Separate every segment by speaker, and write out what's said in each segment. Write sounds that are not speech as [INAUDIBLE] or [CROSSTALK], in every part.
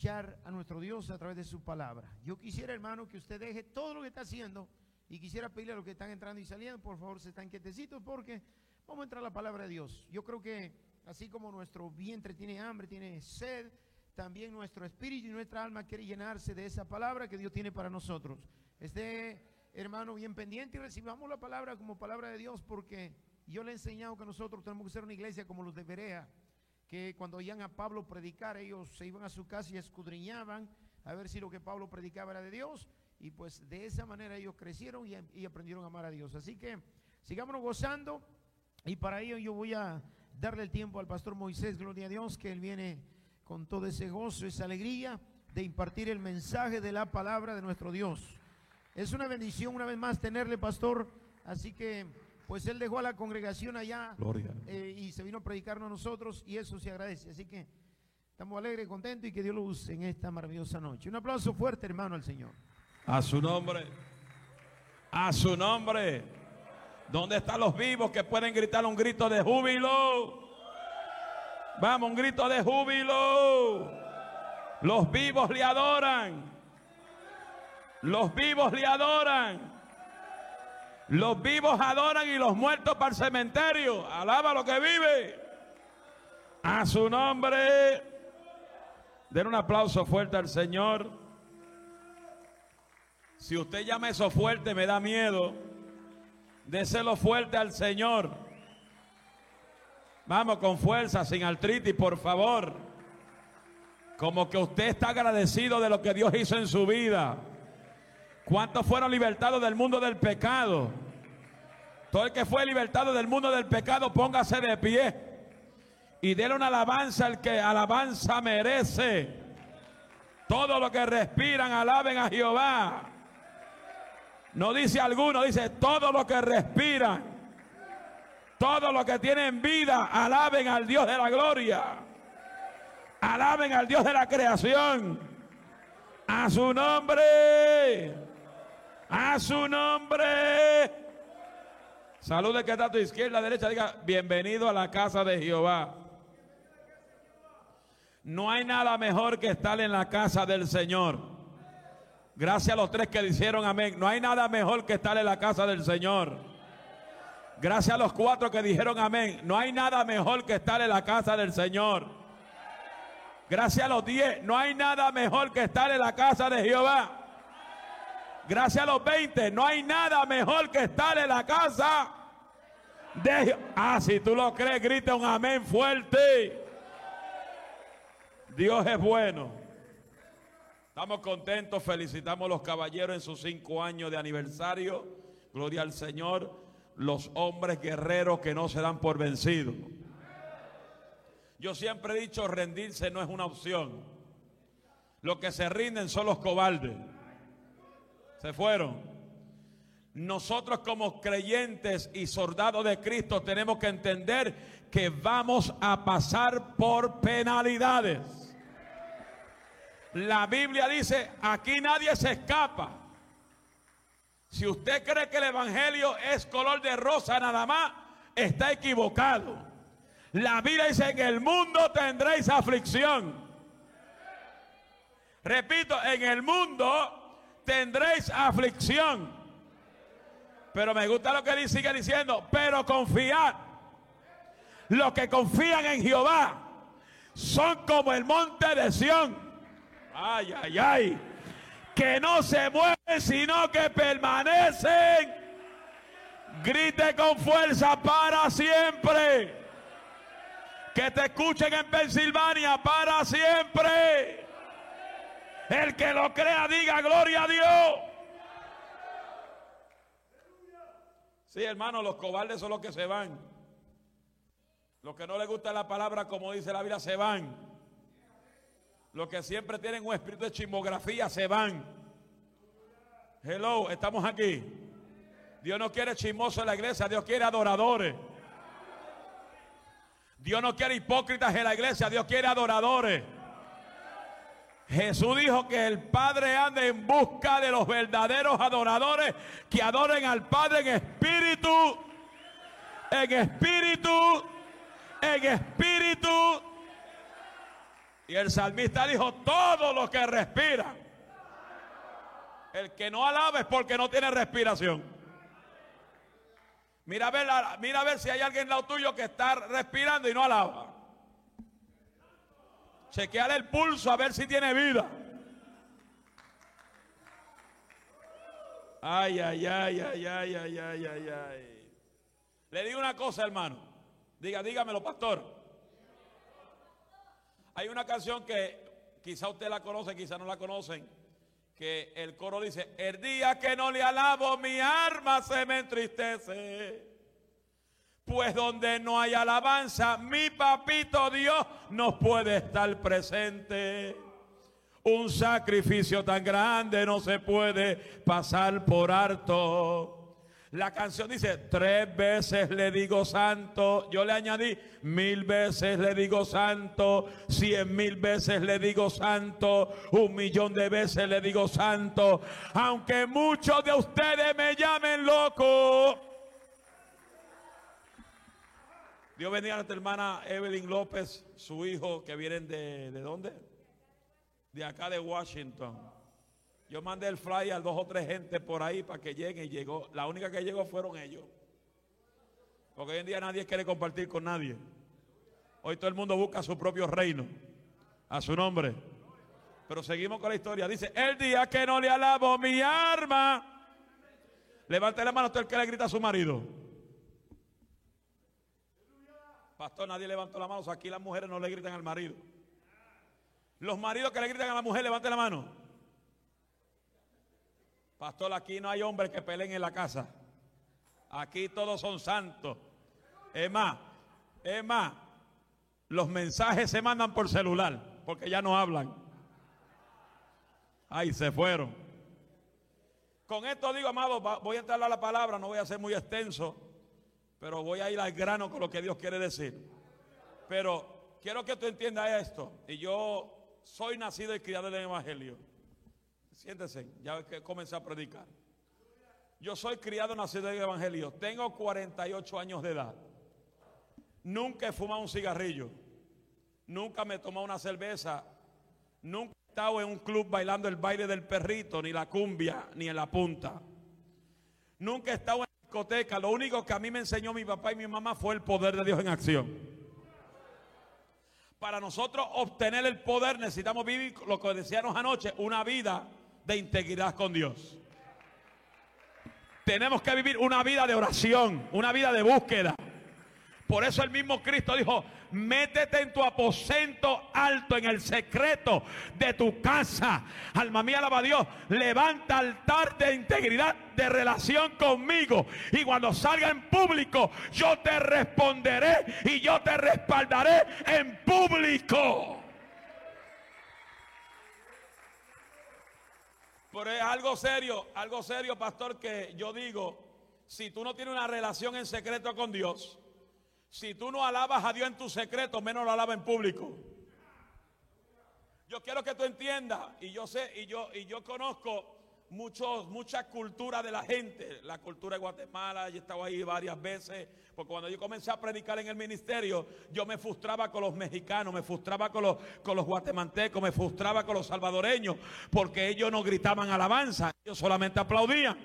Speaker 1: escuchar a nuestro Dios a través de su palabra. Yo quisiera, hermano, que usted deje todo lo que está haciendo y quisiera pedirle a los que están entrando y saliendo, por favor, se están quietecitos porque vamos a entrar a la palabra de Dios. Yo creo que así como nuestro vientre tiene hambre, tiene sed, también nuestro espíritu y nuestra alma quiere llenarse de esa palabra que Dios tiene para nosotros. Esté, hermano, bien pendiente y recibamos la palabra como palabra de Dios porque yo le he enseñado que nosotros tenemos que ser una iglesia como los de Berea que cuando oían a Pablo predicar, ellos se iban a su casa y escudriñaban a ver si lo que Pablo predicaba era de Dios. Y pues de esa manera ellos crecieron y, aprendieron a amar a Dios. Así que sigámonos gozando. Y para ello yo voy a darle el tiempo al pastor Moisés, gloria a Dios, que él viene con todo ese gozo, esa alegría de impartir el mensaje de la palabra de nuestro Dios. Es una bendición una vez más tenerle, pastor. Así que pues él dejó a la congregación allá eh, y se vino a predicarnos a nosotros y eso se agradece. Así que estamos alegres, contentos y que Dios lo use en esta maravillosa noche. Un aplauso fuerte, hermano, al Señor.
Speaker 2: A su nombre. A su nombre. ¿Dónde están los vivos que pueden gritar un grito de júbilo? Vamos, un grito de júbilo. Los vivos le adoran. Los vivos le adoran. Los vivos adoran y los muertos para el cementerio. Alaba lo que vive. A su nombre. Den un aplauso fuerte al Señor. Si usted llama eso fuerte, me da miedo. Déselo fuerte al Señor. Vamos con fuerza, sin artritis, por favor. Como que usted está agradecido de lo que Dios hizo en su vida. ¿Cuántos fueron libertados del mundo del pecado? Todo el que fue libertado del mundo del pecado, póngase de pie y déle una alabanza al que alabanza merece. Todo lo que respiran, alaben a Jehová. No dice alguno, dice todo lo que respiran. Todo lo que tienen vida, alaben al Dios de la gloria. Alaben al Dios de la creación. A su nombre. A su nombre. Salude que está a tu izquierda, derecha. Diga, bienvenido a la casa de Jehová. No hay nada mejor que estar en la casa del Señor. Gracias a los tres que dijeron amén. No hay nada mejor que estar en la casa del Señor. Gracias a los cuatro que dijeron amén. No hay nada mejor que estar en la casa del Señor. Gracias a los diez. No hay nada mejor que estar en la casa de Jehová. Gracias a los 20, no hay nada mejor que estar en la casa de Ah, si tú lo crees, grita un amén fuerte. Dios es bueno. Estamos contentos, felicitamos a los caballeros en sus cinco años de aniversario. Gloria al Señor. Los hombres guerreros que no se dan por vencidos. Yo siempre he dicho, rendirse no es una opción. Los que se rinden son los cobardes. Se fueron. Nosotros como creyentes y soldados de Cristo tenemos que entender que vamos a pasar por penalidades. La Biblia dice, aquí nadie se escapa. Si usted cree que el Evangelio es color de rosa nada más, está equivocado. La Biblia dice, en el mundo tendréis aflicción. Repito, en el mundo tendréis aflicción. Pero me gusta lo que él sigue diciendo, pero confiad. Los que confían en Jehová son como el monte de Sión. Ay, ay, ay. Que no se mueven, sino que permanecen. Grite con fuerza para siempre. Que te escuchen en Pensilvania para siempre. El que lo crea, diga gloria a Dios. Sí, hermano, los cobardes son los que se van. Los que no les gusta la palabra, como dice la Biblia, se van. Los que siempre tienen un espíritu de chismografía, se van. Hello, estamos aquí. Dios no quiere chismosos en la iglesia, Dios quiere adoradores. Dios no quiere hipócritas en la iglesia, Dios quiere adoradores. Jesús dijo que el Padre anda en busca de los verdaderos adoradores que adoren al Padre en espíritu, en espíritu, en espíritu Y el salmista dijo, todo lo que respira. El que no alaba es porque no tiene respiración. Mira a ver, mira a ver si hay alguien lado tuyo que está respirando y no alaba. Chequear el pulso a ver si tiene vida. Ay, ay, ay, ay, ay, ay, ay, ay, ay. Le digo una cosa, hermano. Diga, dígamelo, pastor. Hay una canción que quizá usted la conoce, quizá no la conocen, que el coro dice, el día que no le alabo mi arma se me entristece. Pues donde no hay alabanza, mi papito Dios no puede estar presente. Un sacrificio tan grande no se puede pasar por harto. La canción dice, tres veces le digo santo. Yo le añadí, mil veces le digo santo. Cien mil veces le digo santo. Un millón de veces le digo santo. Aunque muchos de ustedes me llamen loco. Dios bendiga a nuestra hermana Evelyn López, su hijo, que vienen de, ¿de dónde? De acá de Washington. Yo mandé el flyer a dos o tres gente por ahí para que lleguen y llegó. La única que llegó fueron ellos. Porque hoy en día nadie quiere compartir con nadie. Hoy todo el mundo busca su propio reino. A su nombre. Pero seguimos con la historia. Dice, el día que no le alabo mi arma. Levante la mano usted el que le grita a su marido. Pastor, nadie levantó la mano. aquí las mujeres no le gritan al marido. Los maridos que le gritan a la mujer, levante la mano. Pastor, aquí no hay hombres que peleen en la casa. Aquí todos son santos. Es más, es más, los mensajes se mandan por celular, porque ya no hablan. Ay, se fueron. Con esto digo, amado, voy a entrar a la palabra, no voy a ser muy extenso. Pero voy a ir al grano con lo que Dios quiere decir. Pero quiero que tú entiendas esto. Y yo soy nacido y criado en el Evangelio. Siéntese, ya que comencé a predicar. Yo soy criado, nacido en el Evangelio. Tengo 48 años de edad. Nunca he fumado un cigarrillo. Nunca me he tomado una cerveza. Nunca he estado en un club bailando el baile del perrito, ni la cumbia, ni en la punta. Nunca he estado en lo único que a mí me enseñó mi papá y mi mamá fue el poder de Dios en acción. Para nosotros obtener el poder necesitamos vivir lo que decíamos anoche, una vida de integridad con Dios. Tenemos que vivir una vida de oración, una vida de búsqueda. Por eso el mismo Cristo dijo, métete en tu aposento alto, en el secreto de tu casa. Alma mía, alaba a Dios. Levanta altar de integridad, de relación conmigo. Y cuando salga en público, yo te responderé y yo te respaldaré en público. Pero es algo serio, algo serio, pastor, que yo digo, si tú no tienes una relación en secreto con Dios, si tú no alabas a Dios en tu secreto, menos lo alabas en público. Yo quiero que tú entiendas, y yo sé, y yo, y yo conozco muchos, mucha cultura de la gente, la cultura de Guatemala, yo he estado ahí varias veces, porque cuando yo comencé a predicar en el ministerio, yo me frustraba con los mexicanos, me frustraba con los, con los guatemaltecos, me frustraba con los salvadoreños, porque ellos no gritaban alabanza, ellos solamente aplaudían.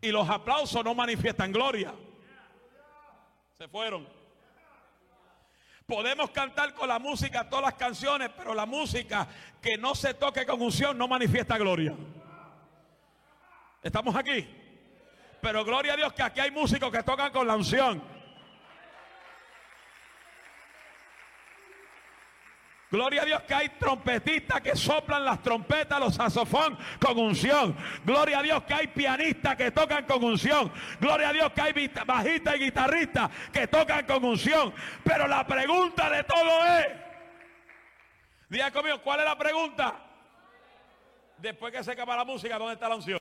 Speaker 2: Y los aplausos no manifiestan gloria. Se fueron. Podemos cantar con la música todas las canciones, pero la música que no se toque con unción no manifiesta gloria. Estamos aquí. Pero gloria a Dios que aquí hay músicos que tocan con la unción. Gloria a Dios que hay trompetistas que soplan las trompetas, los saxofón con unción. Gloria a Dios que hay pianistas que tocan con unción. Gloria a Dios que hay bajistas y guitarristas que tocan con unción. Pero la pregunta de todo es, diga conmigo, ¿cuál es la pregunta? Después que se acaba la música, ¿dónde está la unción?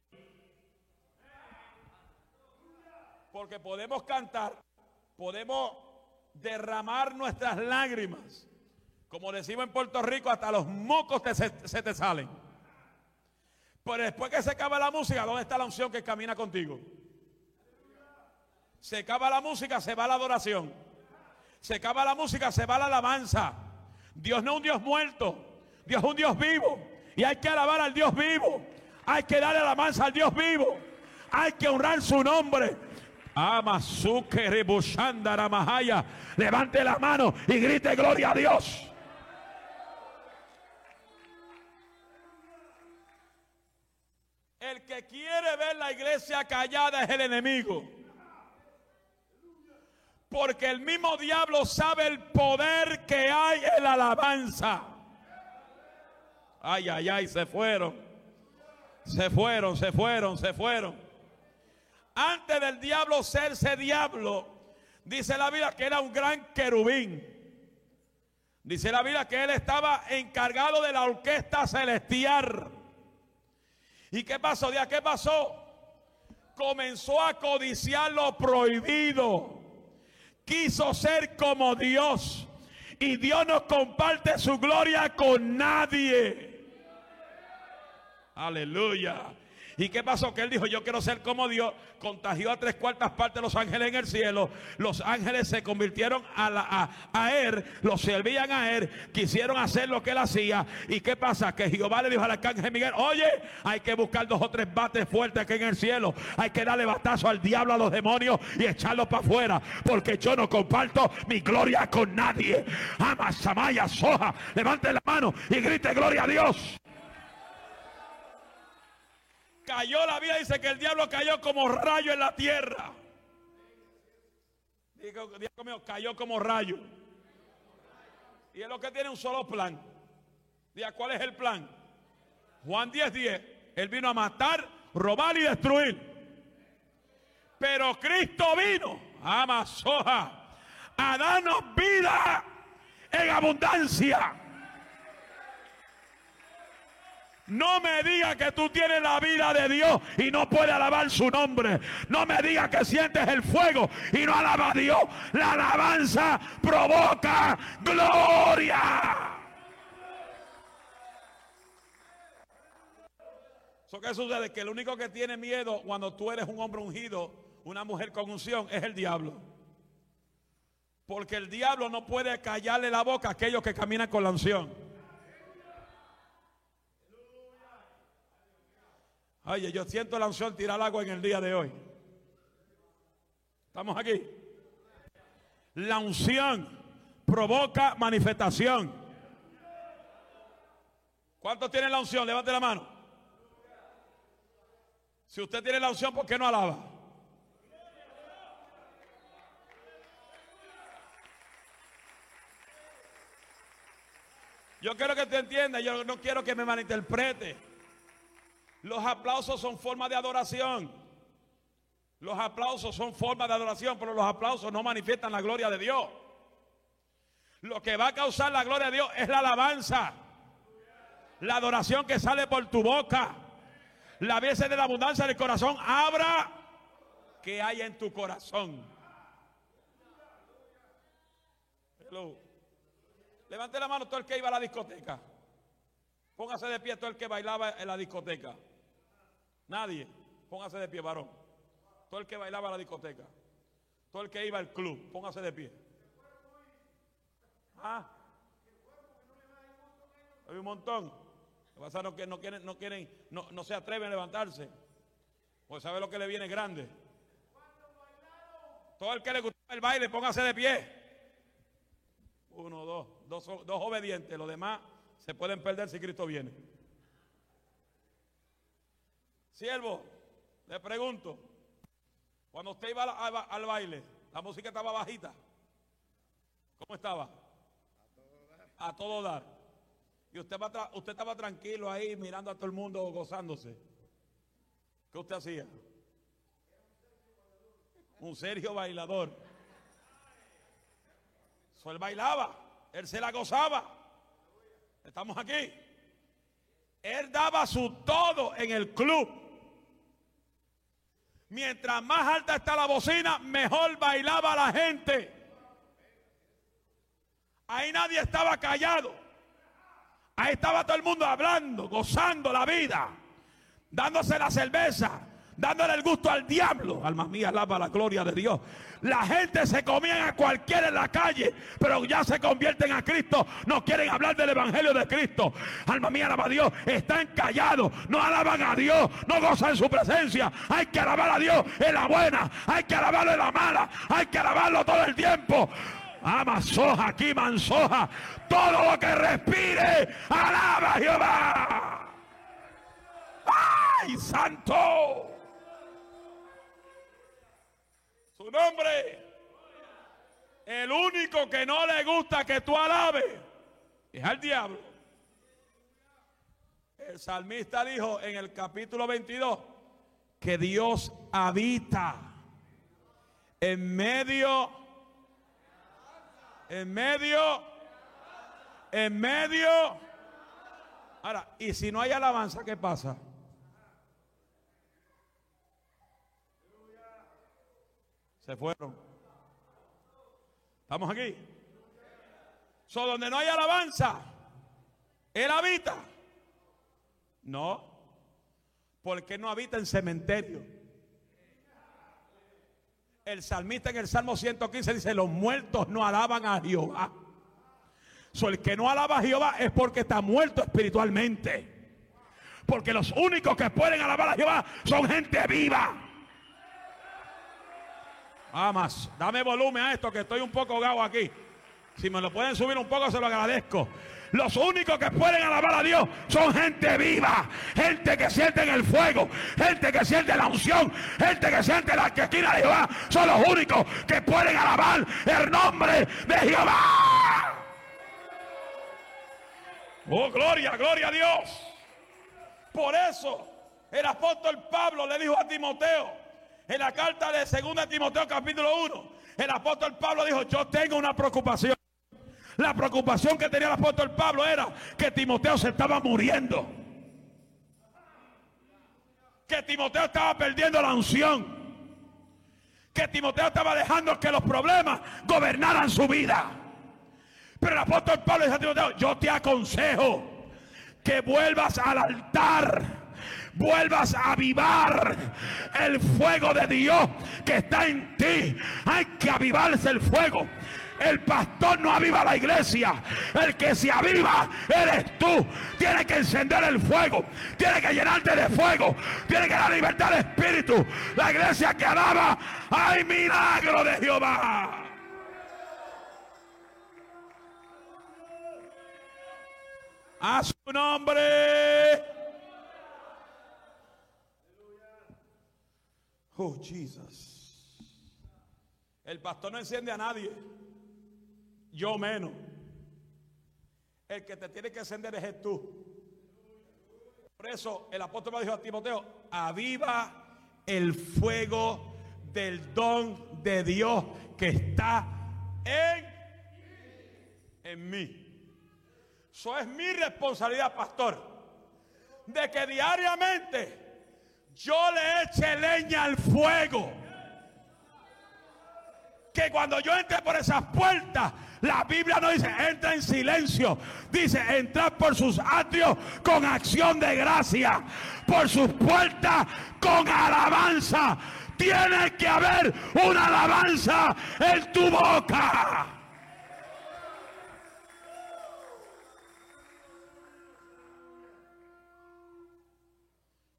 Speaker 2: Porque podemos cantar, podemos derramar nuestras lágrimas como decimos en Puerto Rico, hasta los mocos se, te salen. Pero después que se acaba la música, ¿dónde está la unción que camina contigo? Se acaba la música, se va la adoración. Se acaba la música, se va la alabanza. Dios no es un Dios muerto, Dios es un Dios vivo. Y hay que alabar al Dios vivo. Hay que darle alabanza al Dios vivo. Hay que honrar su nombre. Levante la mano y grite gloria a Dios. El que quiere ver la iglesia callada es el enemigo. Porque el mismo diablo sabe el poder que hay en la alabanza. Ay, ay, ay, se fueron. Se fueron, se fueron, se fueron. Antes del diablo serse diablo, dice la Biblia que era un gran querubín. Dice la Biblia que él estaba encargado de la orquesta celestial. ¿Y qué pasó? ¿Día qué pasó? Comenzó a codiciar lo prohibido. Quiso ser como Dios. Y Dios no comparte su gloria con nadie. Aleluya. ¿Y qué pasó? Que él dijo, yo quiero ser como Dios. Contagió a tres cuartas partes de los ángeles en el cielo. Los ángeles se convirtieron a, a, él, los servían a él, quisieron hacer lo que él hacía. ¿Y qué pasa? Que Jehová le dijo al arcángel Miguel, oye, hay que buscar dos o tres bates fuertes aquí en el cielo. Hay que darle batazo al diablo, a los demonios y echarlos para afuera. Porque yo no comparto mi gloria con nadie. Ama, Samaya, Soja. Levante la mano y grite gloria a Dios cayó la vida, dice que el diablo cayó como rayo en la tierra. Digo, mío, cayó como rayo. Y es lo que tiene un solo plan. Diga, ¿cuál es el plan? Juan 10, 10. Él vino a matar, robar y destruir. Pero Cristo vino, ama soja, a darnos vida en abundancia. No me diga que tú tienes la vida de Dios y no puedes alabar su nombre. No me diga que sientes el fuego y no alaba a Dios. La alabanza provoca gloria. ¿Qué sucede? Que el único que tiene miedo cuando tú eres un hombre ungido, una mujer con unción, es el diablo. Porque el diablo no puede callarle la boca a aquellos que caminan con la unción. Oye, yo siento la unción tirar agua en el día de hoy. ¿Estamos aquí? La unción provoca manifestación. ¿Cuántos tienen la unción? Levante la mano. Si usted tiene la unción, ¿por qué no alaba? Yo quiero que te entienda, yo no quiero que me malinterprete. Los aplausos son forma de adoración. Los aplausos son forma de adoración, pero los aplausos no manifiestan la gloria de Dios. Lo que va a causar la gloria de Dios es la alabanza. La adoración que sale por tu boca. La veces de la abundancia del corazón. Abra que hay en tu corazón. Levante la mano todo el que iba a la discoteca. Póngase de pie todo el que bailaba en la discoteca. Nadie. Póngase de pie, varón. Todo el que bailaba en la discoteca. Todo el que iba al club. Póngase de pie. Ah. Hay un montón. Lo que que no quieren, no quieren, no, no se atreven a levantarse. Pues sabe lo que le viene grande. Todo el que le gusta el baile, póngase de pie. Uno, dos, dos, dos obedientes. Los demás se pueden perder si Cristo viene. Siervo, le pregunto, cuando usted iba al, baile, la música estaba bajita. ¿Cómo estaba? A todo dar. Y usted, usted estaba tranquilo ahí mirando a todo el mundo gozándose. ¿Qué usted hacía? Un Sergio bailador. Él bailaba, él se la gozaba. Estamos aquí. Él daba su todo en el club. Mientras más alta está la bocina, mejor bailaba la gente. Ahí nadie estaba callado. Ahí estaba todo el mundo hablando, gozando la vida, dándose la cerveza, dándole el gusto al diablo. Alma mía, alaba la gloria de Dios. La gente se comía a cualquiera en la calle, pero ya se convierten a Cristo. No quieren hablar del Evangelio de Cristo. Alma mía, alaba a Dios. Están callados, no alaban a Dios, no gozan su presencia. Hay que alabar a Dios en la buena, hay que alabarlo en la mala, hay que alabarlo todo el tiempo. Ama soja, aquí mansoja. Todo lo que respire, alaba a Jehová. ¡Ay, santo! Nombre. El único que no le gusta que tú alabes es al diablo. El salmista dijo en el capítulo 22 que Dios habita en medio, en medio, en medio. Ahora, y si no hay alabanza, ¿qué pasa? Se fueron. ¿Estamos aquí? So, donde no hay alabanza, Él habita. No, porque no habita en cementerio. El salmista en el Salmo 115 dice, los muertos no alaban a Jehová. So, el que no alaba a Jehová es porque está muerto espiritualmente. Porque los únicos que pueden alabar a Jehová son gente viva. Amas, dame volumen a esto que estoy un poco gago aquí. Si me lo pueden subir un poco, se lo agradezco. Los únicos que pueden alabar a Dios son gente viva, gente que siente en el fuego, gente que siente la unción, gente que siente la esquina de Jehová. Son los únicos que pueden alabar el nombre de Jehová. Oh, gloria, gloria a Dios. Por eso el apóstol Pablo le dijo a Timoteo en la carta de 2 Timoteo capítulo 1, el apóstol Pablo dijo, yo tengo una preocupación. La preocupación que tenía el apóstol Pablo era que Timoteo se estaba muriendo. Que Timoteo estaba perdiendo la unción. Que Timoteo estaba dejando que los problemas gobernaran su vida. Pero el apóstol Pablo dice a Timoteo, yo te aconsejo que vuelvas al altar vuelvas a avivar el fuego de Dios que está en ti. Hay que avivarse el fuego. El pastor no aviva la iglesia. El que se aviva eres tú. Tienes que encender el fuego. Tienes que llenarte de fuego. Tienes que dar libertad de espíritu. La iglesia que alaba, hay milagro de Jehová. A su nombre. Oh, Jesus. El pastor no enciende a nadie. Yo menos. El que te tiene que encender es tú. Por eso el apóstol me dijo a Timoteo, aviva el fuego del don de Dios que está en, en mí. Eso es mi responsabilidad, pastor, de que diariamente yo le eche leña al fuego. Que cuando yo entre por esas puertas, la Biblia no dice entra en silencio, dice entrar por sus atrios con acción de gracia, por sus puertas con alabanza. Tiene que haber una alabanza en tu boca.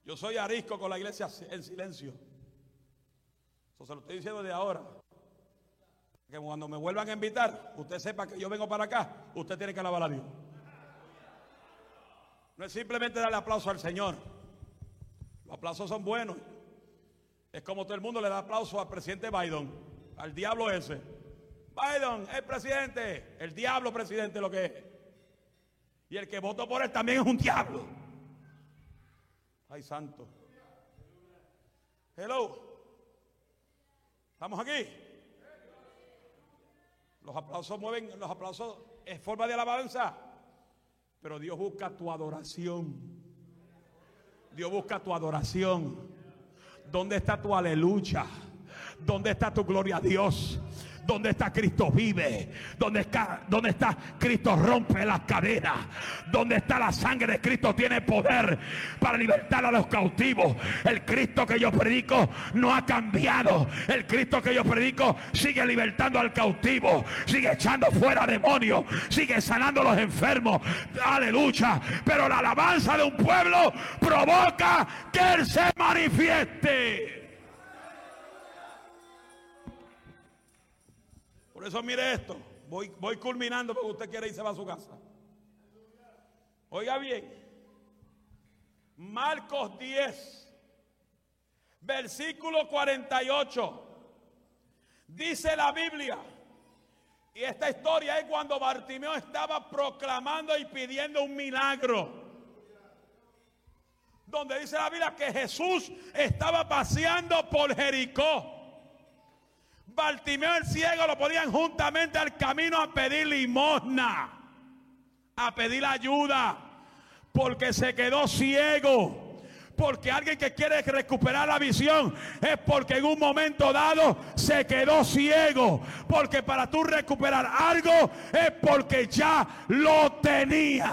Speaker 2: Yo soy arisco con la iglesia en silencio. Eso se lo estoy diciendo de ahora. Que cuando me vuelvan a invitar, usted sepa que yo vengo para acá, usted tiene que alabar a Dios. No es simplemente darle aplauso al Señor. Los aplausos son buenos. Es como todo el mundo le da aplauso al presidente Biden, al diablo ese. Biden, el presidente, el diablo presidente lo que es. Y el que votó por él también es un diablo. Ay, santo. Hello. ¿Estamos aquí? Los aplausos mueven, los aplausos es forma de alabanza. Pero Dios busca tu adoración. Dios busca tu adoración. ¿Dónde está tu aleluya? ¿Dónde está tu gloria a Dios? Donde está Cristo vive. Donde está, donde está Cristo rompe las cadenas. Donde está la sangre de Cristo tiene poder para libertar a los cautivos. El Cristo que yo predico no ha cambiado. El Cristo que yo predico sigue libertando al cautivo. Sigue echando fuera demonios. Sigue sanando a los enfermos. Aleluya. Pero la alabanza de un pueblo provoca que Él se manifieste. Eso mire esto. Voy, voy culminando porque usted quiere irse a su casa. Oiga bien. Marcos 10, versículo 48. Dice la Biblia. Y esta historia es cuando Bartimeo estaba proclamando y pidiendo un milagro. Donde dice la Biblia que Jesús estaba paseando por Jericó. Bartimeo el ciego lo ponían juntamente al camino a pedir limosna, a pedir ayuda, porque se quedó ciego. Porque alguien que quiere recuperar la visión es porque en un momento dado se quedó ciego. Porque para tú recuperar algo es porque ya lo tenía.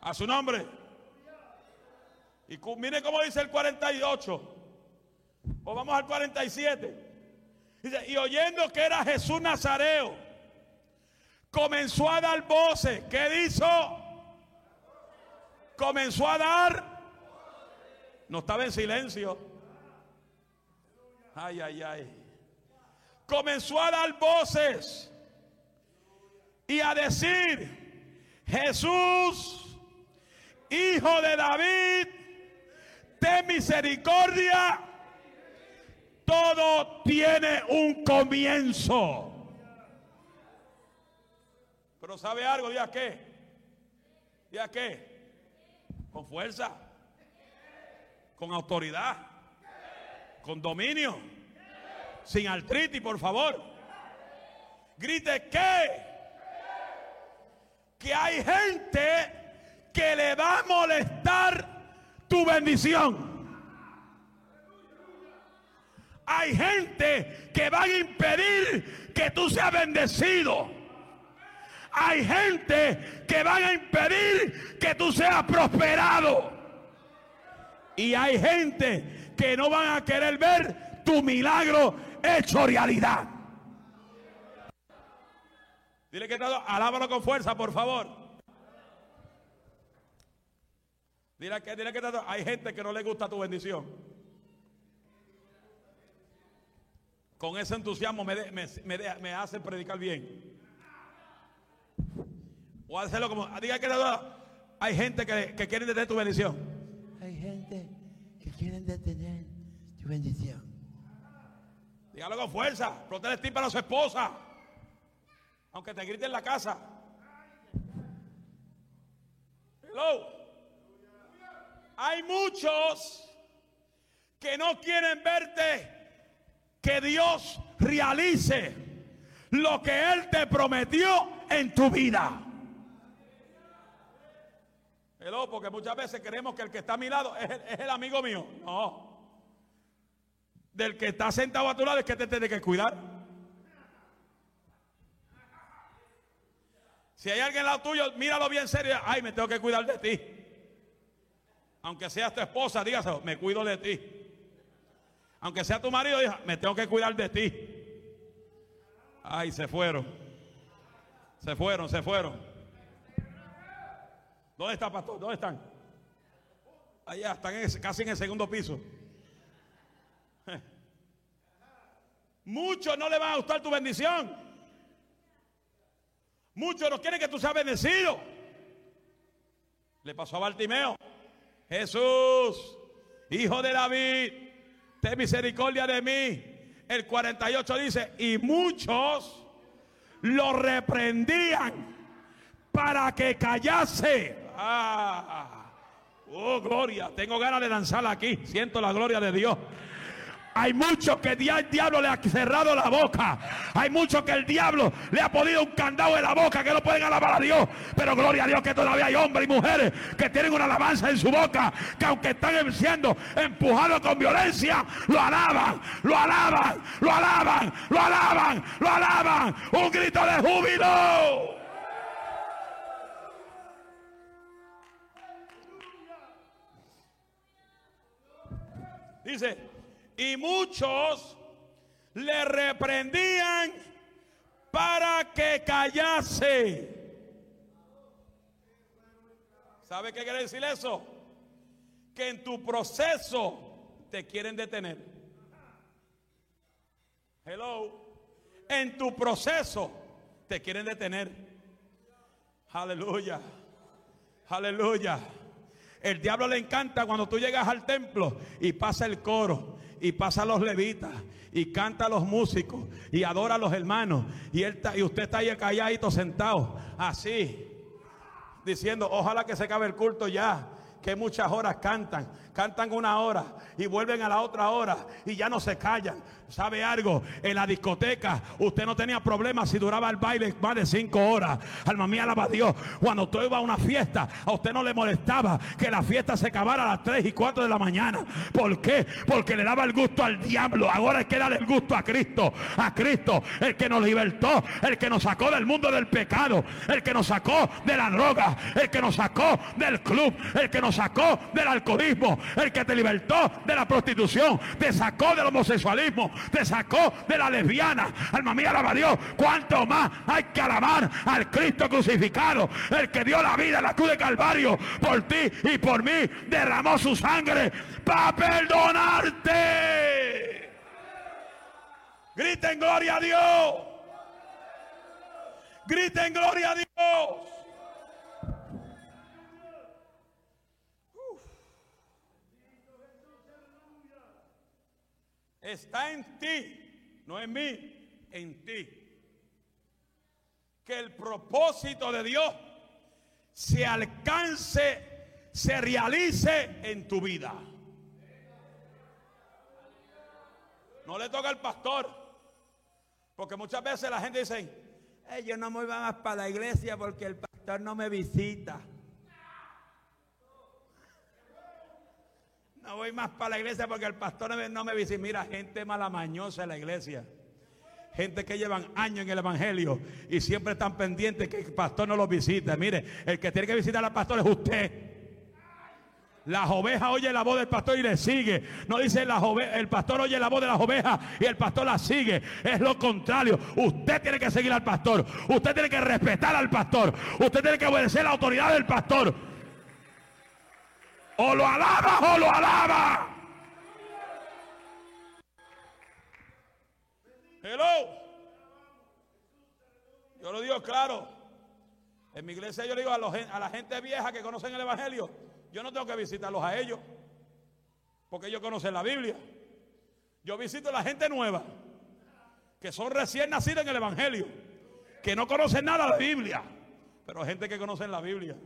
Speaker 2: A su nombre. Y mire cómo dice el 48. O vamos al 47. Dice, y oyendo que era Jesús Nazareo, comenzó a dar voces. ¿Qué hizo? Comenzó a dar. No estaba en silencio. Ay, ay, ay. Comenzó a dar voces y a decir, Jesús, hijo de David, ten misericordia todo tiene un comienzo. Pero ¿sabe algo? ¿Día qué? ¿Día qué? Con fuerza. Con autoridad. Con dominio. Sin artritis, por favor. Grite. Que hay gente que le va a molestar tu bendición. Hay gente que va a impedir que tú seas bendecido. Hay gente que van a impedir que tú seas prosperado. Y hay gente que no van a querer ver tu milagro hecho realidad. Dile que todo, alábalo con fuerza, por favor. Dile que, dile que todo, hay gente que no le gusta tu bendición. Con ese entusiasmo me, hace predicar bien. O hacerlo como, diga que hay gente que, que quiere detener tu bendición.
Speaker 1: Hay gente que quiere detener tu bendición.
Speaker 2: Dígalo con fuerza. Protege para su esposa. Aunque te grite en la casa. Hello. Hay muchos que no quieren verte que Dios realice lo que Él te prometió en tu vida. Hello, porque muchas veces creemos que el que está a mi lado es el, amigo mío. No. Del que está sentado a tu lado es que te tiene que cuidar. Si hay alguien al lado tuyo, míralo bien serio. Ay, me tengo que cuidar de ti. Aunque seas tu esposa, dígaselo, me cuido de ti. Aunque sea tu marido, me tengo que cuidar de ti. Ay, se fueron. Se fueron, se fueron. ¿Dónde está, pastor? ¿Dónde están? Allá, están casi en el segundo piso. [LAUGHS] Muchos no le van a gustar tu bendición. Muchos no quieren que tú seas bendecido. Le pasó a Bartimeo. Jesús, hijo de David, ten misericordia de mí. El 48 dice, y muchos lo reprendían para que callase. Ah, oh, gloria. Tengo ganas de danzar aquí. Siento la gloria de Dios. Hay muchos que el diablo le ha cerrado la boca. Hay muchos que el diablo le ha podido un candado en la boca que no pueden alabar a Dios. Pero gloria a Dios que todavía hay hombres y mujeres que tienen una alabanza en su boca. Que aunque están siendo empujados con violencia, lo alaban, lo alaban, lo alaban, lo alaban, lo alaban. Un grito de júbilo. Dice, y muchos le reprendían para que callase. ¿Sabe qué quiere decir eso? Que en tu proceso te quieren detener. Hello. En tu proceso te quieren detener. Aleluya. Aleluya. El diablo le encanta cuando tú llegas al templo y pasa el coro y pasa los levitas y canta a los músicos y adora a los hermanos y, él y usted está ahí calladito sentado así diciendo ojalá que se acabe el culto ya que muchas horas cantan cantan una hora y vuelven a la otra hora y ya no se callan. ¿Sabe algo? En la discoteca usted no tenía problemas si duraba el baile más de cinco horas. Alma mía, alaba a Dios. Cuando usted iba a una fiesta, a usted no le molestaba que la fiesta se acabara a las 3 y 4 de la mañana. ¿Por qué? Porque le daba el gusto al diablo. Ahora hay que darle el gusto a Cristo. A Cristo, el que nos libertó, el que nos sacó del mundo del pecado, el que nos sacó de la droga, el que nos sacó del club, el que nos sacó del alcoholismo, el que te libertó de la prostitución, te sacó del homosexualismo, te sacó de la lesbiana. Alma mía, alaba a Dios. ¿Cuánto más hay que alabar al Cristo crucificado? El que dio la vida en la cruz de Calvario por ti y por mí, derramó su sangre para perdonarte. Griten gloria a Dios. Griten gloria a Dios. Está en ti, no en mí, en ti. Que el propósito de Dios se alcance, se realice en tu vida. No le toca al pastor, porque muchas veces la gente dice, yo no me voy más para la iglesia porque el pastor no me visita. No voy más para la iglesia porque el pastor no me visita. Mira, gente malamañosa en la iglesia. Gente que llevan años en el evangelio y siempre están pendientes que el pastor no los visite. Mire, el que tiene que visitar al pastor es usted. Las ovejas oye la voz del pastor y le sigue. No dice la el pastor oye la voz de las ovejas y el pastor la sigue. Es lo contrario. Usted tiene que seguir al pastor. Usted tiene que respetar al pastor. Usted tiene que obedecer la autoridad del pastor. O lo alaba o lo alaba. Hello. Yo lo digo claro. En mi iglesia yo le digo a, a la gente vieja que conocen el Evangelio, yo no tengo que visitarlos a ellos, porque ellos conocen la Biblia. Yo visito a la gente nueva, que son recién nacidos en el Evangelio, que no conocen nada de la Biblia, pero gente que conoce la Biblia.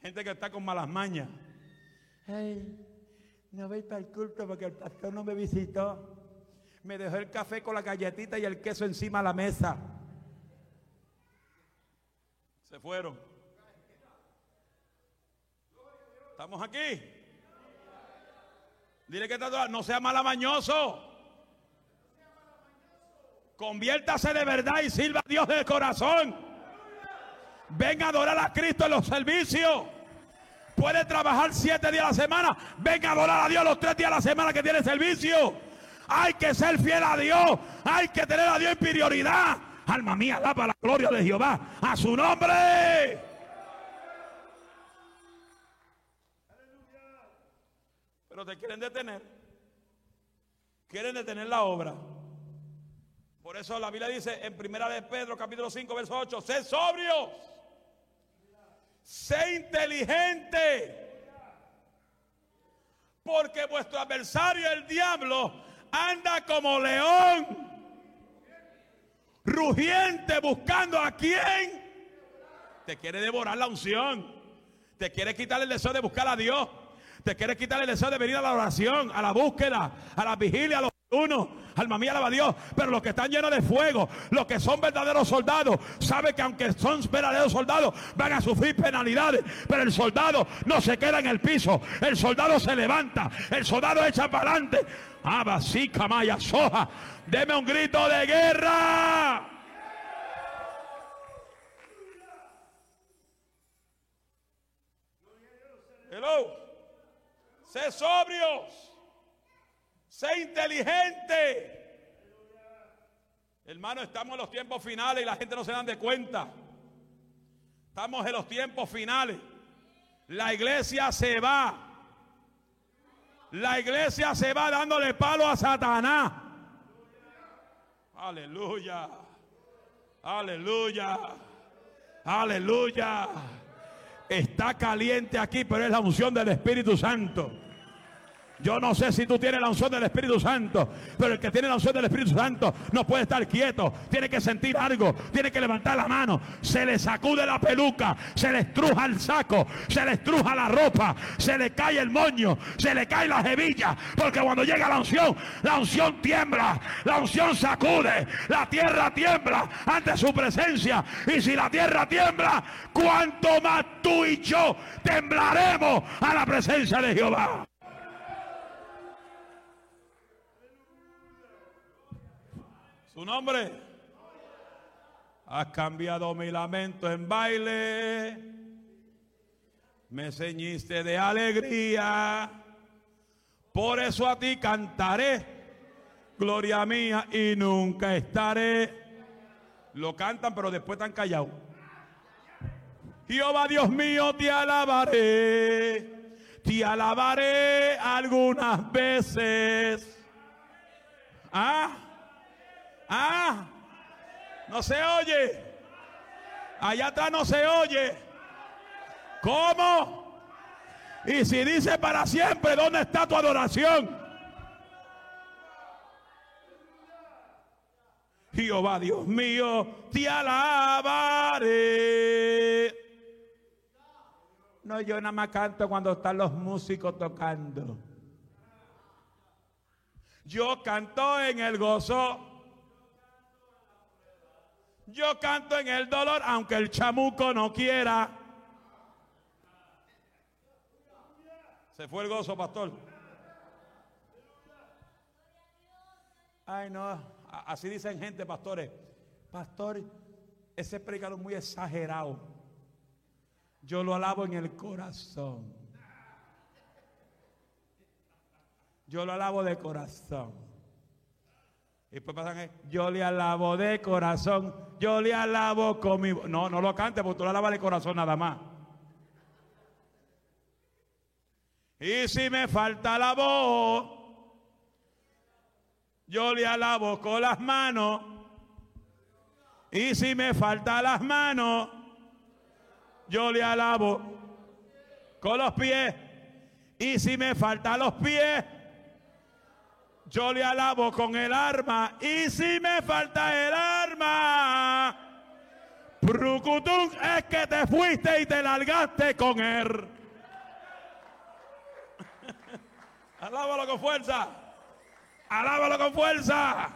Speaker 2: Gente que está con malas mañas. Ay, no voy para el culto porque el pastor no me visitó. Me dejó el café con la galletita y el queso encima de la mesa. Se fueron. ¿Estamos aquí? Dile que no sea malamañoso. Conviértase de verdad y sirva a Dios de corazón. Venga a adorar a Cristo en los servicios. Puede trabajar siete días a la semana. Venga a adorar a Dios los tres días a la semana que tiene servicio. Hay que ser fiel a Dios. Hay que tener a Dios en prioridad. Alma mía, da para la gloria de Jehová. A su nombre. Pero te quieren detener. Quieren detener la obra. Por eso la Biblia dice en primera de Pedro capítulo 5 verso 8, sé sobrios Sé inteligente. Porque vuestro adversario, el diablo, anda como león, rugiente, buscando a quién. Te quiere devorar la unción. Te quiere quitar el deseo de buscar a Dios. Te quiere quitar el deseo de venir a la oración, a la búsqueda, a la vigilia, a los uno, alma mía, alaba a Dios. Pero los que están llenos de fuego, los que son verdaderos soldados, saben que aunque son verdaderos soldados, van a sufrir penalidades. Pero el soldado no se queda en el piso. El soldado se levanta. El soldado echa para adelante. sí, Maya, Soja. Deme un grito de guerra. Hello. Sé sobrios. Sé inteligente. Hermano, estamos en los tiempos finales y la gente no se dan de cuenta. Estamos en los tiempos finales. La iglesia se va. La iglesia se va dándole palo a Satanás. Aleluya. Aleluya. Aleluya. Está caliente aquí, pero es la unción del Espíritu Santo. Yo no sé si tú tienes la unción del Espíritu Santo, pero el que tiene la unción del Espíritu Santo no puede estar quieto, tiene que sentir algo, tiene que levantar la mano, se le sacude la peluca, se le estruja el saco, se le estruja la ropa, se le cae el moño, se le cae la hebilla, porque cuando llega la unción, la unción tiembla, la unción sacude, la tierra tiembla ante su presencia, y si la tierra tiembla, cuanto más tú y yo temblaremos a la presencia de Jehová. Tu nombre. Has cambiado mi lamento en baile. Me ceñiste de alegría. Por eso a ti cantaré. Gloria mía y nunca estaré. Lo cantan pero después están callados. Jehová Dios mío, te alabaré. Te alabaré algunas veces. Ah. Ah, no se oye. Allá atrás no se oye. ¿Cómo? Y si dice para siempre, ¿dónde está tu adoración? Jehová Dios mío, te alabaré. No, yo nada más canto cuando están los músicos tocando. Yo canto en el gozo yo canto en el dolor aunque el chamuco no quiera. Se fue el gozo, pastor. Ay, no. Así dicen gente, pastores. Pastor, ese predicador muy exagerado. Yo lo alabo en el corazón. Yo lo alabo de corazón. Y después pasan, yo le alabo de corazón, yo le alabo con mi No, no lo cante porque tú lo alabas de corazón nada más. Y si me falta la voz, yo le alabo con las manos. Y si me falta las manos, yo le alabo con los pies. Y si me falta los pies, yo le alabo con el arma. Y si me falta el arma, Prucutum es que te fuiste y te largaste con él. [LAUGHS] Alábalo con fuerza. Alábalo con fuerza.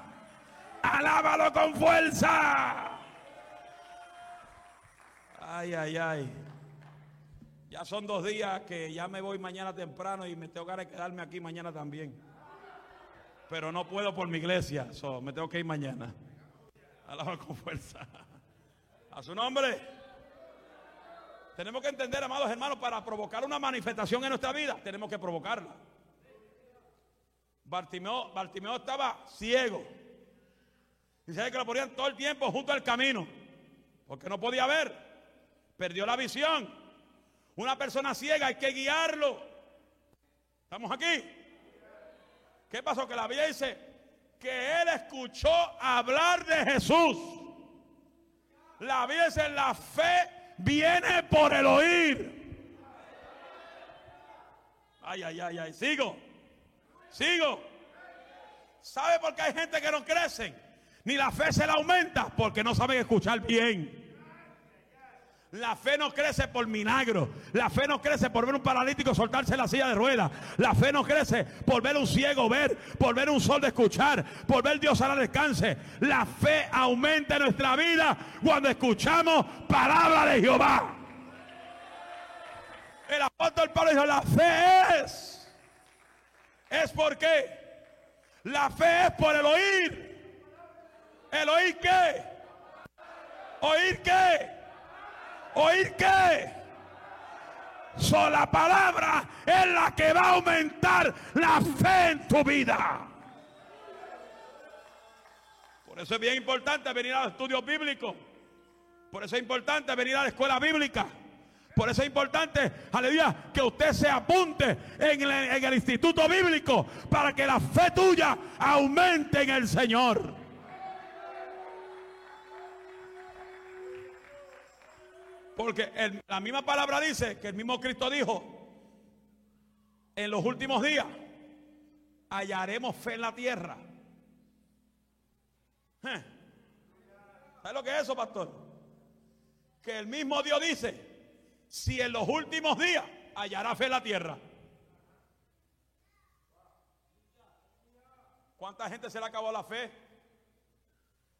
Speaker 2: Alábalo con fuerza. Ay, ay, ay. Ya son dos días que ya me voy mañana temprano y me tengo que quedarme aquí mañana también pero no puedo por mi iglesia. me tengo que ir mañana. Alaba con fuerza. A su nombre. Tenemos que entender, amados hermanos, para provocar una manifestación en nuestra vida, tenemos que provocarla. Bartimeo, Bartimeo estaba ciego. Y que lo ponían todo el tiempo junto al camino. Porque no podía ver. Perdió la visión. Una persona ciega hay que guiarlo. ¿Estamos aquí? ¿Qué pasó? Que la Biblia dice que él escuchó hablar de Jesús. La Biblia dice, la fe viene por el oír. Ay, ay, ay, ay, sigo. Sigo. ¿Sabe por qué hay gente que no crece? Ni la fe se la aumenta porque no saben escuchar bien. La fe no crece por milagro. La fe no crece por ver un paralítico soltarse la silla de ruedas. La fe no crece por ver un ciego ver, por ver un sol de escuchar, por ver Dios al alcance. La fe aumenta en nuestra vida cuando escuchamos palabra de Jehová. El apóstol Pablo dijo, la fe es. ¿Es por qué? La fe es por el oír. ¿El oír qué? ¿Oír qué? ¿Oír qué? Sola palabra es la que va a aumentar la fe en tu vida. Por eso es bien importante venir a los estudios bíblicos. Por eso es importante venir a la escuela bíblica. Por eso es importante, aleluya, que usted se apunte en el instituto bíblico para que la fe tuya aumente en el Señor. Porque la misma palabra dice que el mismo Cristo dijo, en los últimos días hallaremos fe en la tierra. ¿Eh? ¿Sabe lo que es eso, pastor? Que el mismo Dios dice, si en los últimos días hallará fe en la tierra. ¿Cuánta gente se le acabó la fe?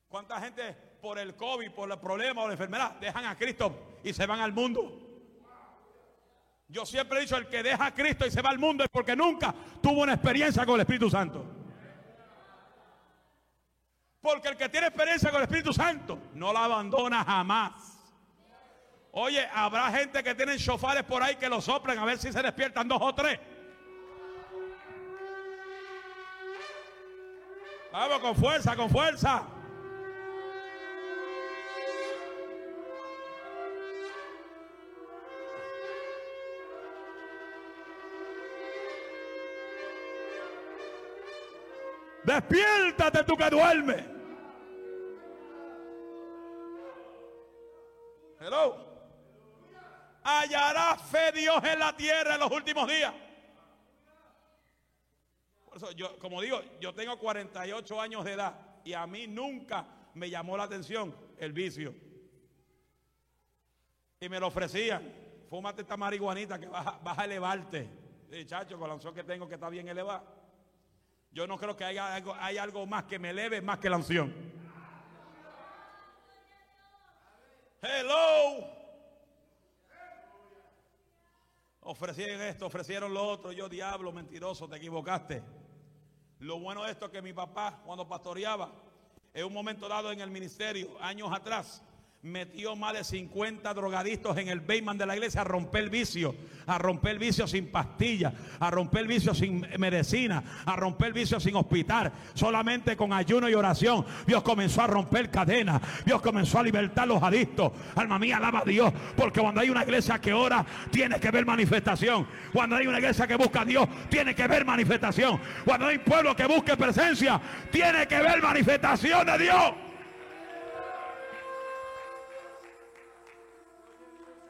Speaker 2: ¿Cuánta gente por el COVID, por el problema o la enfermedad dejan a Cristo y se van al mundo? Yo siempre he dicho, el que deja a Cristo y se va al mundo es porque nunca tuvo una experiencia con el Espíritu Santo. Porque el que tiene experiencia con el Espíritu Santo no la abandona jamás. Oye, habrá gente que tienen chofares por ahí que lo soplen a ver si se despiertan dos o tres. Vamos con fuerza, con fuerza. Despiértate tú que duermes. Hello. Hallará fe Dios en la tierra en los últimos días. Por eso yo, como digo, yo tengo 48 años de edad y a mí nunca me llamó la atención el vicio. Y me lo ofrecían. Fúmate esta marihuanita que vas, a elevarte. Sí, chacho, con la que tengo que está bien elevada. Yo no creo que haya algo, hay algo más que me eleve más que la unción. Hello. Ofrecieron esto, ofrecieron lo otro. Yo, diablo, mentiroso, te equivocaste. Lo bueno de esto es que mi papá, cuando pastoreaba, en un momento dado en el ministerio, años atrás, metió más de 50 drogadictos en el Bayman de la iglesia a romper el vicio, a romper el vicio sin pastilla, a romper el vicio sin medicina, a romper el vicio sin hospital, solamente con ayuno y oración. Dios comenzó a romper cadenas, Dios comenzó a libertar los adictos. Alma mía, alaba a Dios, porque cuando hay una iglesia que ora, tiene que ver manifestación. Cuando hay una iglesia que busca a Dios, tiene que ver manifestación. Cuando hay un pueblo que busque presencia, tiene que ver manifestación de Dios.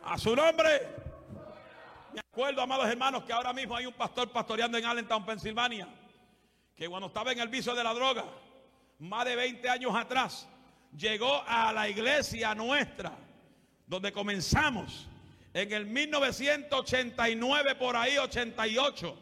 Speaker 2: A su nombre. Me acuerdo, amados hermanos, que ahora mismo hay un pastor pastoreando en Allentown, Pensilvania, que cuando estaba en el vicio de la droga, más de 20 años atrás, llegó a la iglesia nuestra, donde comenzamos en el 1989, por ahí 88.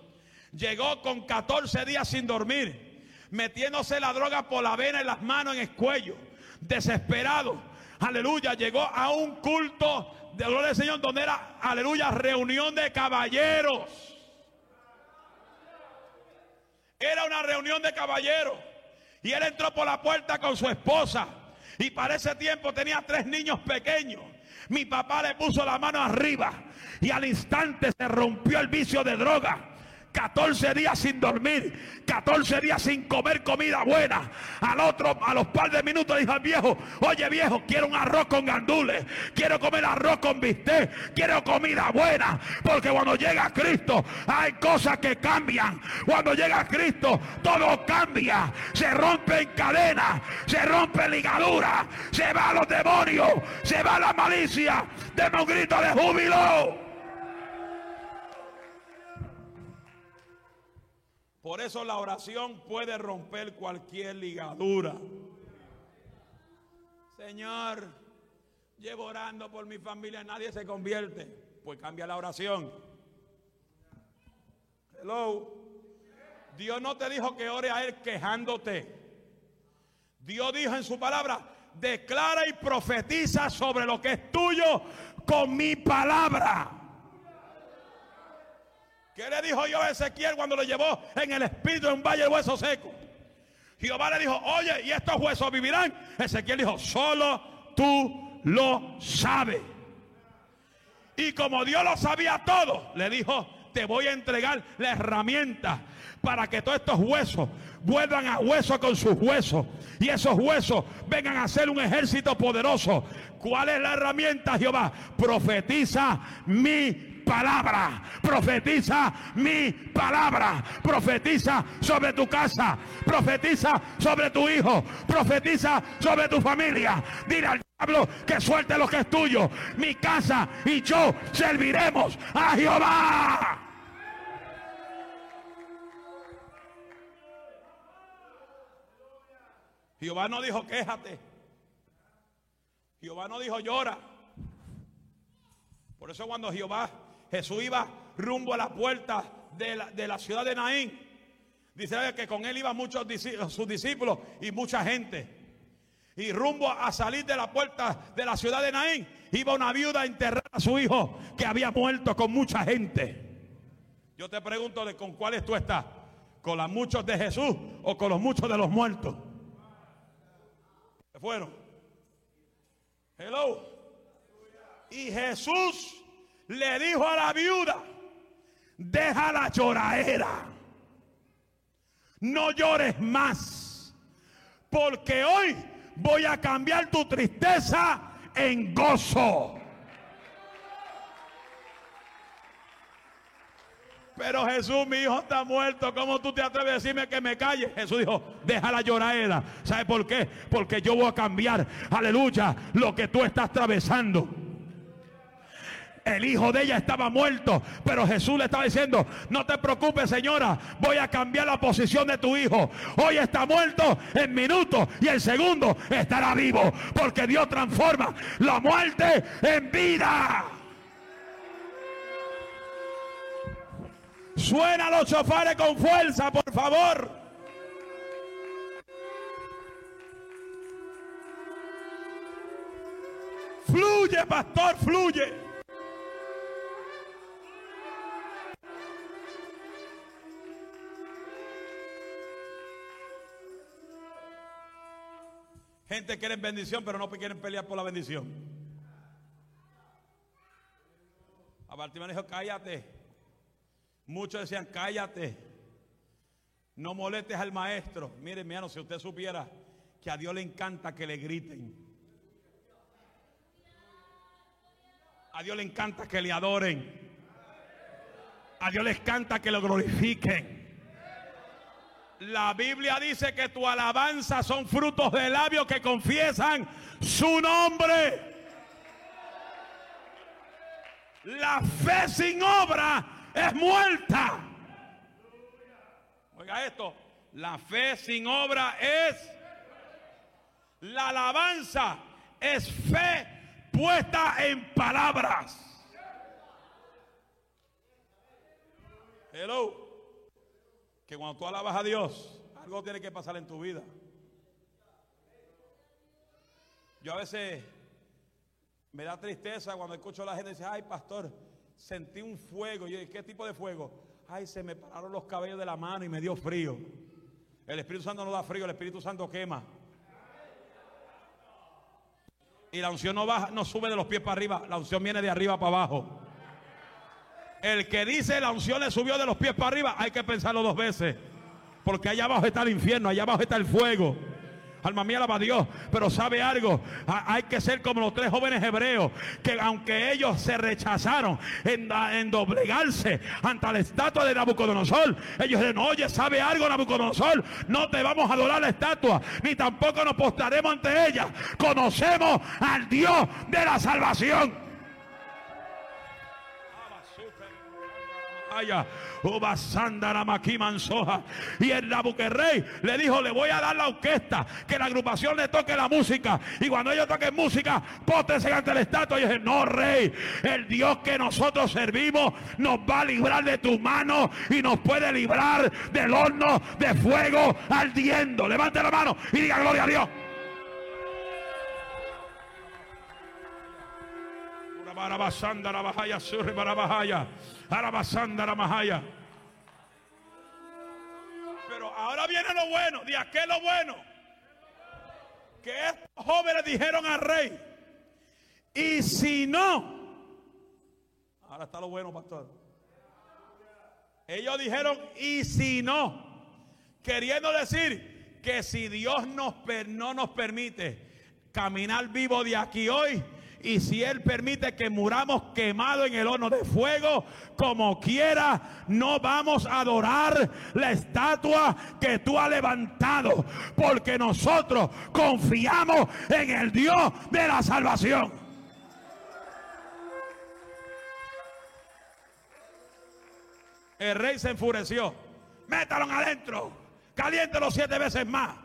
Speaker 2: Llegó con 14 días sin dormir, metiéndose la droga por la vena y las manos en el cuello, desesperado. Aleluya, llegó a un culto de gloria del Señor, donde era, aleluya, reunión de caballeros. Era una reunión de caballeros. Y él entró por la puerta con su esposa. Y para ese tiempo tenía tres niños pequeños. Mi papá le puso la mano arriba. Y al instante se rompió el vicio de droga. 14 días sin dormir, 14 días sin comer comida buena. Al otro, a los par de minutos dijo al viejo, oye viejo, quiero un arroz con gandules, quiero comer arroz con bistec, quiero comida buena. Porque cuando llega Cristo hay cosas que cambian. Cuando llega Cristo todo cambia. Se rompe en cadena, se rompe ligadura, se va los demonios, se va la malicia. Deme un grito de júbilo. Por eso la oración puede romper cualquier ligadura. Señor, Llevo orando por mi familia, nadie se convierte. Pues cambia la oración. Hello. Dios no te dijo que ore a Él quejándote. Dios dijo en su palabra, declara y profetiza sobre lo que es tuyo con mi palabra. ¿Qué le dijo yo a Ezequiel cuando lo llevó en el espíritu en un valle de hueso seco? Jehová le dijo, oye, ¿y estos huesos vivirán? Ezequiel dijo, solo tú lo sabes. Y como Dios lo sabía todo, le dijo, te voy a entregar la herramienta para que todos estos huesos vuelvan a hueso con sus huesos y esos huesos vengan a ser un ejército poderoso. ¿Cuál es la herramienta, Jehová? Profetiza mi palabra, profetiza mi palabra, profetiza sobre tu casa, profetiza sobre tu hijo, profetiza sobre tu familia. Dile al diablo que suelte lo que es tuyo. Mi casa y yo serviremos a Jehová. Jehová no dijo quéjate. Jehová no dijo llora. Por eso cuando Jehová Jesús iba rumbo a la puerta de la, ciudad de Naín. Dice que con él iban muchos sus discípulos y mucha gente. Y rumbo a salir de la puerta de la ciudad de Naín, iba una viuda a enterrar a su hijo que había muerto con mucha gente. Yo te pregunto de con cuáles tú estás, con los muchos de Jesús o con los muchos de los muertos. ¿Se fueron? Hello. Y Jesús le dijo a la viuda, deja la lloradera, no llores más, porque hoy voy a cambiar tu tristeza en gozo. Pero Jesús, mi hijo está muerto. ¿Cómo tú te atreves a decirme que me calle? Jesús dijo, deja la lloradera. ¿Sabe por qué? Porque yo voy a cambiar, aleluya, lo que tú estás atravesando. El hijo de ella estaba muerto, pero Jesús le estaba diciendo, no te preocupes señora, voy a cambiar la posición de tu hijo. Hoy está muerto en minutos y el segundo estará vivo, porque Dios transforma la muerte en vida. Suena los chofares con fuerza, por favor. Fluye, pastor, fluye. Gente quiere bendición, pero no quieren pelear por la bendición. A Bartimeo dijo, cállate. Muchos decían, cállate. No molestes al maestro. Mire, mi hermano, si usted supiera que a Dios le encanta que le griten. A Dios le encanta que le adoren. A Dios le encanta que lo glorifiquen. La Biblia dice que tu alabanza son frutos de labios que confiesan su nombre. La fe sin obra es muerta. Oiga esto, la fe sin obra es la alabanza es fe puesta en palabras. Hello que cuando tú alabas a Dios, algo tiene que pasar en tu vida. Yo a veces me da tristeza cuando escucho a la gente decir, ay pastor, sentí un fuego. Y yo, ¿qué tipo de fuego? Ay, se me pararon los cabellos de la mano y me dio frío. El Espíritu Santo no da frío, el Espíritu Santo quema. Y la unción no baja, no sube de los pies para arriba, la unción viene de arriba para abajo. El que dice la unción le subió de los pies para arriba, hay que pensarlo dos veces. Porque allá abajo está el infierno, allá abajo está el fuego. Alma mía, alaba a Dios. Pero sabe algo, hay que ser como los tres jóvenes hebreos, que aunque ellos se rechazaron en, doblegarse ante la estatua de Nabucodonosor, ellos dicen, oye, sabe algo Nabucodonosor, no te vamos a adorar la estatua, ni tampoco nos postaremos ante ella. Conocemos al Dios de la salvación. Y el Nabuquerrey le dijo, le voy a dar la orquesta, que la agrupación le toque la música. Y cuando ellos toquen música, pótense ante el estatua. Y dije, no, rey, el Dios que nosotros servimos nos va a librar de tu mano y nos puede librar del horno de fuego ardiendo. Levante la mano y diga gloria a Dios. Pero ahora viene lo bueno. ¿De qué lo bueno? Que estos jóvenes dijeron al rey. Y si no. Ahora está lo bueno, pastor. Ellos dijeron, y si no. Queriendo decir que si Dios nos, no nos permite caminar vivo de aquí hoy, y si Él permite que muramos quemados en el horno de fuego, como quiera, no vamos a adorar la estatua que tú has levantado, porque nosotros confiamos en el Dios de la salvación. El rey se enfureció. Métalo adentro. Caliéntelo siete veces más.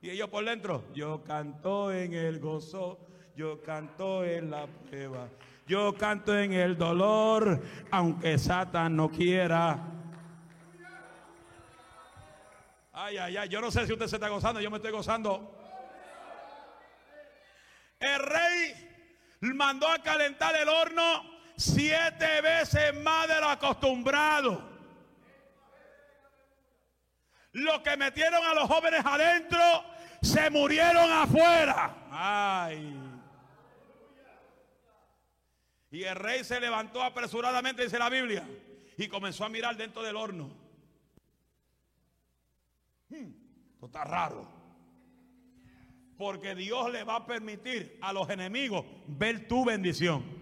Speaker 2: Y ellos por dentro, yo canto en el gozo yo canto en la prueba. Yo canto en el dolor, aunque Satan no quiera. Ay, ay, ay. Yo no sé si usted se está gozando, yo me estoy gozando. El rey mandó a calentar el horno siete veces más de lo acostumbrado. Los que metieron a los jóvenes adentro se murieron afuera. Ay. Y el rey se levantó apresuradamente, dice la Biblia, y comenzó a mirar dentro del horno. Hmm, esto está raro. Porque Dios le va a permitir a los enemigos ver tu bendición.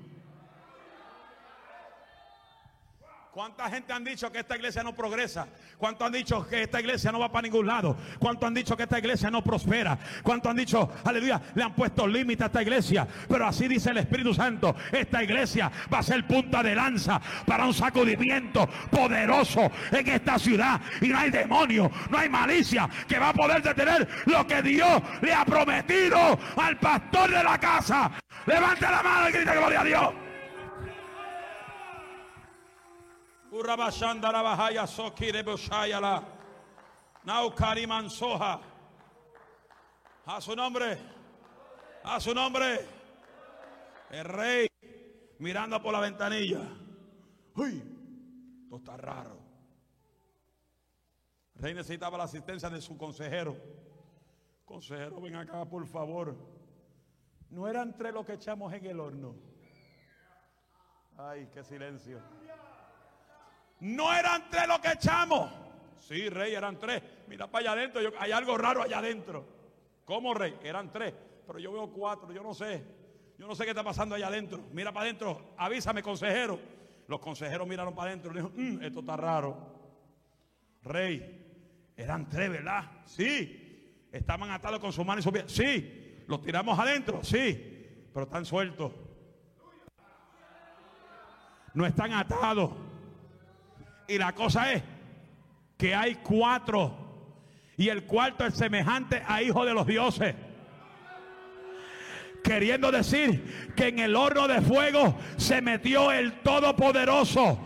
Speaker 2: ¿Cuánta gente han dicho que esta iglesia no progresa? ¿Cuánto han dicho que esta iglesia no va para ningún lado? ¿Cuánto han dicho que esta iglesia no prospera? ¿Cuánto han dicho, aleluya, le han puesto límite a esta iglesia? Pero así dice el Espíritu Santo, esta iglesia va a ser punta de lanza para un sacudimiento poderoso en esta ciudad. Y no hay demonio, no hay malicia que va a poder detener lo que Dios le ha prometido al pastor de la casa. Levante la mano y grita gloria a Dios. A su nombre. A su nombre. El rey mirando por la ventanilla. Uy, esto está raro. El rey necesitaba la asistencia de su consejero. Consejero, ven acá, por favor. No eran tres los que echamos en el horno. Ay, qué silencio. No eran tres los que echamos. Sí, rey, eran tres. Mira para allá adentro. hay algo raro allá adentro. ¿Cómo, rey? Eran tres. Pero yo veo cuatro. Yo no sé. Yo no sé qué está pasando allá adentro. Mira para adentro. Avísame, consejero. Los consejeros miraron para adentro y dijeron, mm, esto está raro. Rey, eran tres, ¿verdad? Sí. Estaban atados con su mano y su pie. Sí. Los tiramos adentro. Sí. Pero están sueltos. No están atados. Y la cosa es que hay cuatro. Y el cuarto es semejante a hijo de los dioses. Queriendo decir que en el horno de fuego se metió el Todopoderoso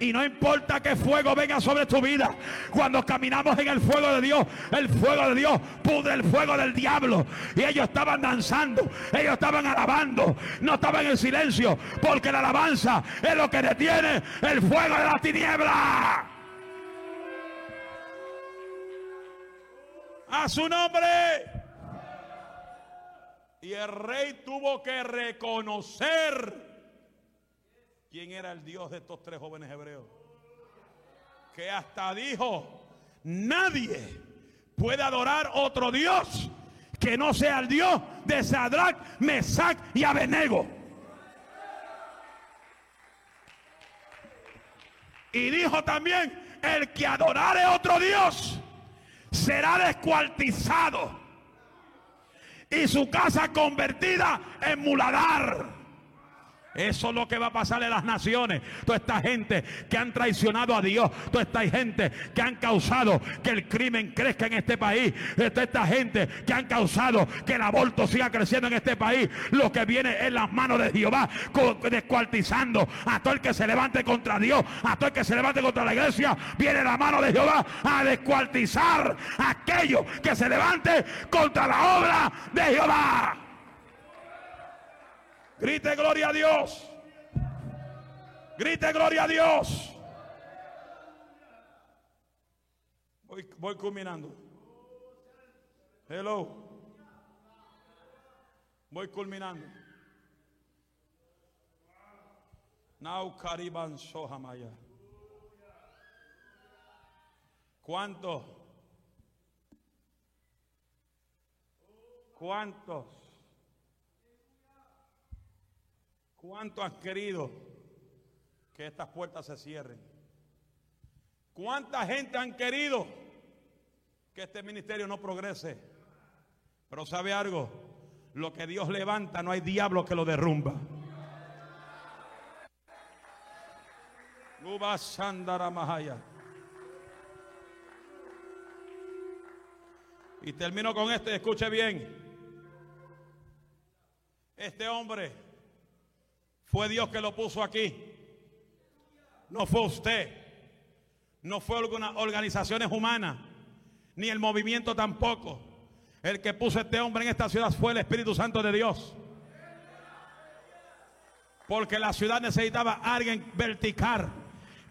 Speaker 2: y no importa que fuego venga sobre tu vida. Cuando caminamos en el fuego de Dios, el fuego de Dios pudre el fuego del diablo. Y ellos estaban danzando, ellos estaban alabando, no estaban en silencio, porque la alabanza es lo que detiene el fuego de la tiniebla. A su nombre. Y el rey tuvo que reconocer quién era el Dios de estos tres jóvenes hebreos. Que hasta dijo, nadie puede adorar otro Dios que no sea el Dios de Sadrach, Mesach y Abenego. Y dijo también, el que adorare otro Dios será descuartizado y su casa convertida en muladar. Eso es lo que va a pasar en las naciones. Toda esta gente que han traicionado a Dios. Toda esta gente que han causado que el crimen crezca en este país. Toda esta gente que han causado que el aborto siga creciendo en este país. Lo que viene en las manos de Jehová. Descuartizando a todo el que se levante contra Dios. A todo el que se levante contra la iglesia. Viene la mano de Jehová a descuartizar a aquello que se levante contra la obra de Jehová. Grite gloria a Dios. Grite gloria a Dios. Voy, voy culminando. Hello. Voy culminando. Now Cariban Sohamaya. ¿Cuántos? ¿Cuántos? ¿Cuánto han querido que estas puertas se cierren? ¿Cuánta gente han querido que este ministerio no progrese? Pero sabe algo, lo que Dios levanta no hay diablo que lo derrumba. Y termino con esto y escuche bien. Este hombre fue Dios que lo puso aquí. No fue usted. No fue algunas organizaciones humanas. Ni el movimiento tampoco. El que puso este hombre en esta ciudad fue el Espíritu Santo de Dios. Porque la ciudad necesitaba alguien vertical.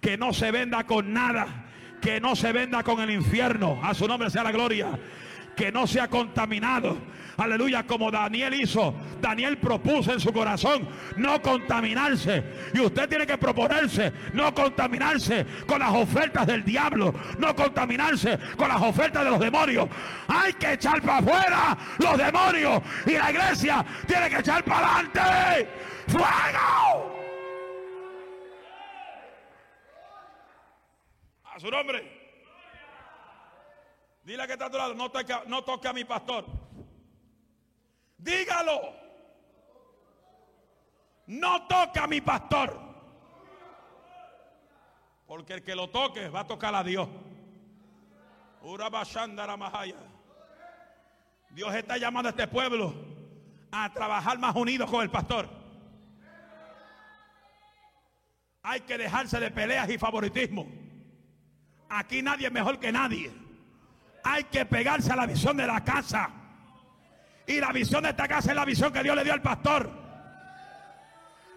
Speaker 2: Que no se venda con nada. Que no se venda con el infierno. A su nombre sea la gloria. Que no sea contaminado Aleluya, como Daniel hizo. Daniel propuso en su corazón no contaminarse. Y usted tiene que proponerse no contaminarse con las ofertas del diablo. No contaminarse con las ofertas de los demonios. Hay que echar para afuera los demonios. Y la iglesia tiene que echar para adelante. ¡Fuego! A su nombre. Dile que está a tu lado, no toque, no toque a mi pastor. Dígalo. No toca a mi pastor. Porque el que lo toque va a tocar a Dios. Dios está llamando a este pueblo a trabajar más unidos con el pastor. Hay que dejarse de peleas y favoritismo. Aquí nadie es mejor que nadie. Hay que pegarse a la visión de la casa. Y la visión de esta casa es la visión que Dios le dio al pastor.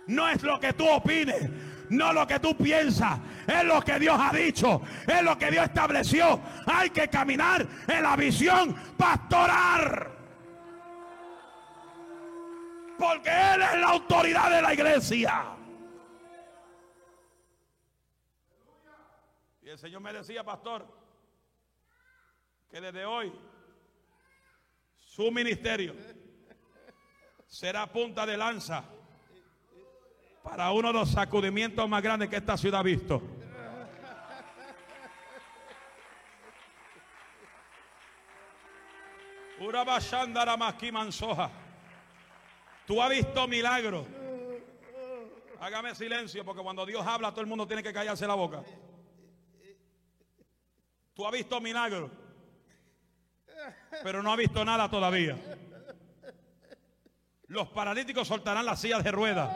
Speaker 2: No es lo que tú opines, no lo que tú piensas, es lo que Dios ha dicho, es lo que Dios estableció. Hay que caminar en la visión pastoral. Porque Él es la autoridad de la iglesia. Y el Señor me decía, pastor, que desde hoy su ministerio será punta de lanza para uno de los sacudimientos más grandes que esta ciudad ha visto. Tú has visto milagros. Hágame silencio porque cuando Dios habla todo el mundo tiene que callarse la boca. Tú has visto milagros pero no ha visto nada todavía. Los paralíticos soltarán las sillas de ruedas.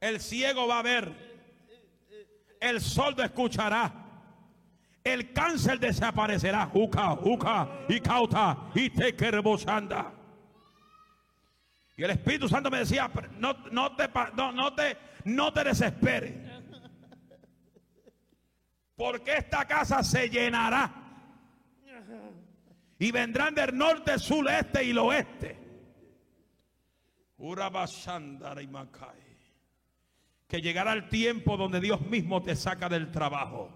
Speaker 2: El ciego va a ver. El sordo escuchará. El cáncer desaparecerá. Uca, uca, y cauta, y te Y el Espíritu Santo me decía, no, no, te, no, no, te, no te desesperes. Porque esta casa se llenará y vendrán del norte, sur, este y el oeste. Que llegará el tiempo donde Dios mismo te saca del trabajo.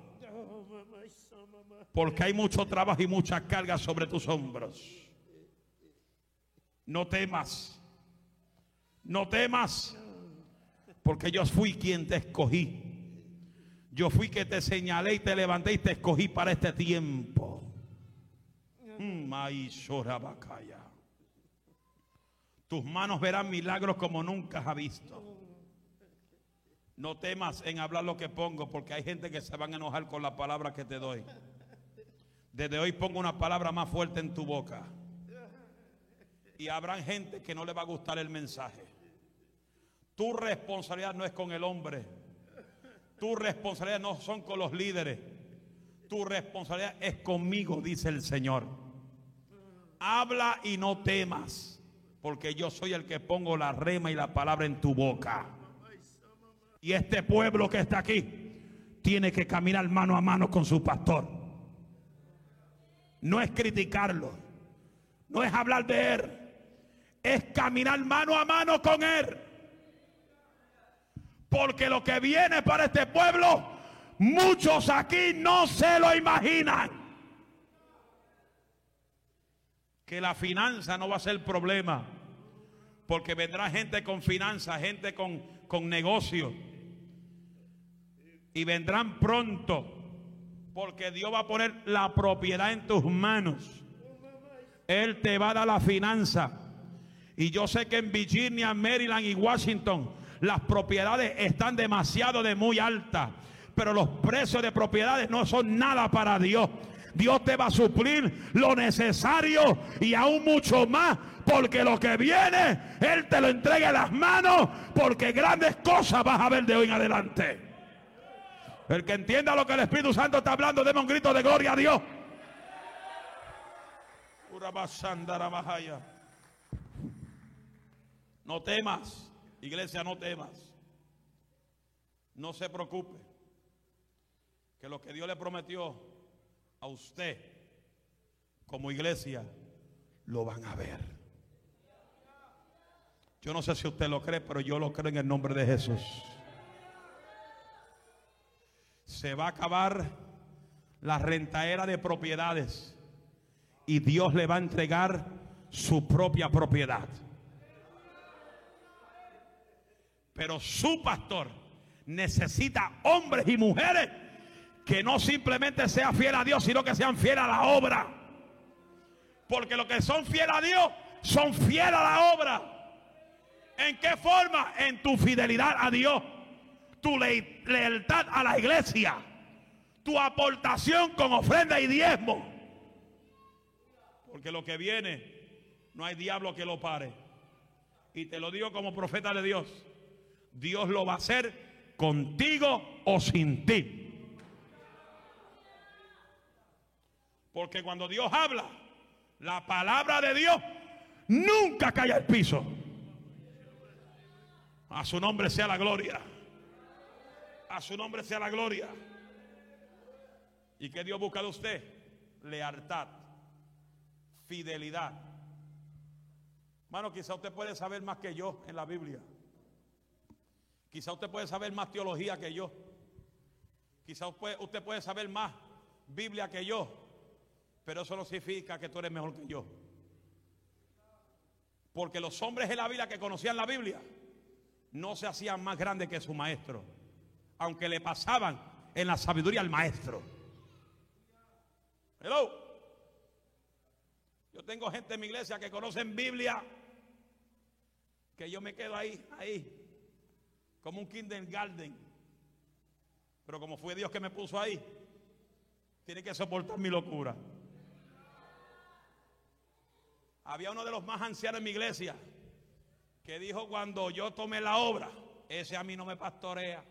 Speaker 2: Porque hay mucho trabajo y mucha carga sobre tus hombros. No temas. No temas. Porque yo fui quien te escogí. Yo fui que te señalé y te levanté y te escogí para este tiempo. Tus manos verán milagros como nunca has visto. No temas en hablar lo que pongo, porque hay gente que se van a enojar con la palabra que te doy. Desde hoy pongo una palabra más fuerte en tu boca. Y habrá gente que no le va a gustar el mensaje. Tu responsabilidad no es con el hombre. Tu responsabilidad no son con los líderes. Tu responsabilidad es conmigo, dice el Señor. Habla y no temas, porque yo soy el que pongo la rema y la palabra en tu boca. Y este pueblo que está aquí tiene que caminar mano a mano con su pastor. No es criticarlo, no es hablar de él, es caminar mano a mano con él. Porque lo que viene para este pueblo, muchos aquí no se lo imaginan. Que la finanza no va a ser problema. Porque vendrá gente con finanza, gente con, con negocio. Y vendrán pronto. Porque Dios va a poner la propiedad en tus manos. Él te va a dar la finanza. Y yo sé que en Virginia, Maryland y Washington las propiedades están demasiado de muy altas. Pero los precios de propiedades no son nada para Dios. Dios te va a suplir lo necesario y aún mucho más. Porque lo que viene, Él te lo entrega en las manos. Porque grandes cosas vas a ver de hoy en adelante. El que entienda lo que el Espíritu Santo está hablando, deme un grito de gloria a Dios. No temas, iglesia, no temas. No se preocupe. Que lo que Dios le prometió a usted como iglesia, lo van a ver. Yo no sé si usted lo cree, pero yo lo creo en el nombre de Jesús. Se va a acabar la rentaera de propiedades y Dios le va a entregar su propia propiedad. Pero su pastor necesita hombres y mujeres que no simplemente sean fieles a Dios, sino que sean fieles a la obra. Porque los que son fieles a Dios son fieles a la obra. ¿En qué forma? En tu fidelidad a Dios, tu le lealtad a la iglesia, tu aportación con ofrenda y diezmo. Porque lo que viene, no hay diablo que lo pare. Y te lo digo como profeta de Dios. Dios lo va a hacer contigo o sin ti. Porque cuando Dios habla, la palabra de Dios nunca cae al piso. A su nombre sea la gloria. A su nombre sea la gloria. ¿Y qué Dios busca de usted? Lealtad, fidelidad. Mano, quizá usted puede saber más que yo en la Biblia. Quizá usted puede saber más teología que yo. Quizá usted puede saber más Biblia que yo. Pero eso no significa que tú eres mejor que yo. Porque los hombres de la Biblia que conocían la Biblia no se hacían más grandes que su maestro. Aunque le pasaban en la sabiduría al maestro. Hello. Yo tengo gente en mi iglesia que conocen Biblia. Que yo me quedo ahí, ahí como un kindergarten. Pero como fue Dios que me puso ahí, tiene que soportar mi locura. Había uno de los más ancianos en mi iglesia que dijo cuando yo tomé la obra, ese a mí no me pastorea,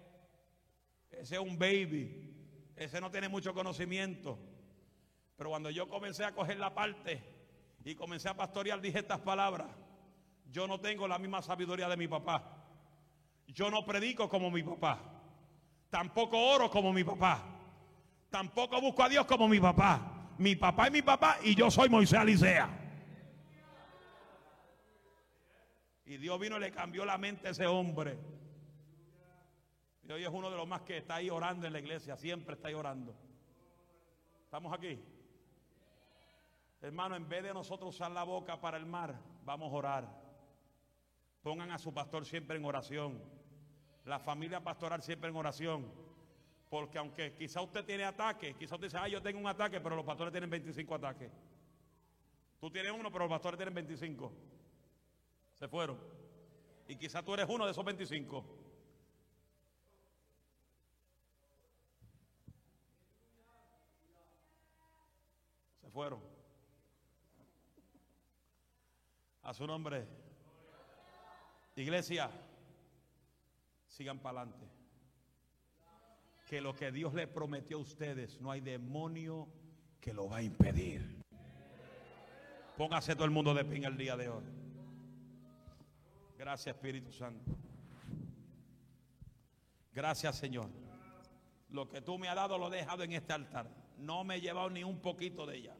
Speaker 2: ese es un baby, ese no tiene mucho conocimiento. Pero cuando yo comencé a coger la parte y comencé a pastorear, dije estas palabras, yo no tengo la misma sabiduría de mi papá. Yo no predico como mi papá. Tampoco oro como mi papá. Tampoco busco a Dios como mi papá. Mi papá es mi papá y yo soy Moisés Alicea. Y Dios vino y le cambió la mente a ese hombre. Y hoy es uno de los más que está ahí orando en la iglesia. Siempre está ahí orando. ¿Estamos aquí? Hermano, en vez de nosotros usar la boca para el mar, vamos a orar. Pongan a su pastor siempre en oración. La familia pastoral siempre en oración. Porque aunque quizá usted tiene ataques, quizá usted dice, ah, yo tengo un ataque, pero los pastores tienen 25 ataques. Tú tienes uno, pero los pastores tienen 25. Se fueron. Y quizá tú eres uno de esos 25. Se fueron. A su nombre. Iglesia, sigan para adelante. Que lo que Dios le prometió a ustedes, no hay demonio que lo va a impedir. Póngase todo el mundo de pie el día de hoy. Gracias Espíritu Santo. Gracias Señor. Lo que tú me has dado lo he dejado en este altar. No me he llevado ni un poquito de ella.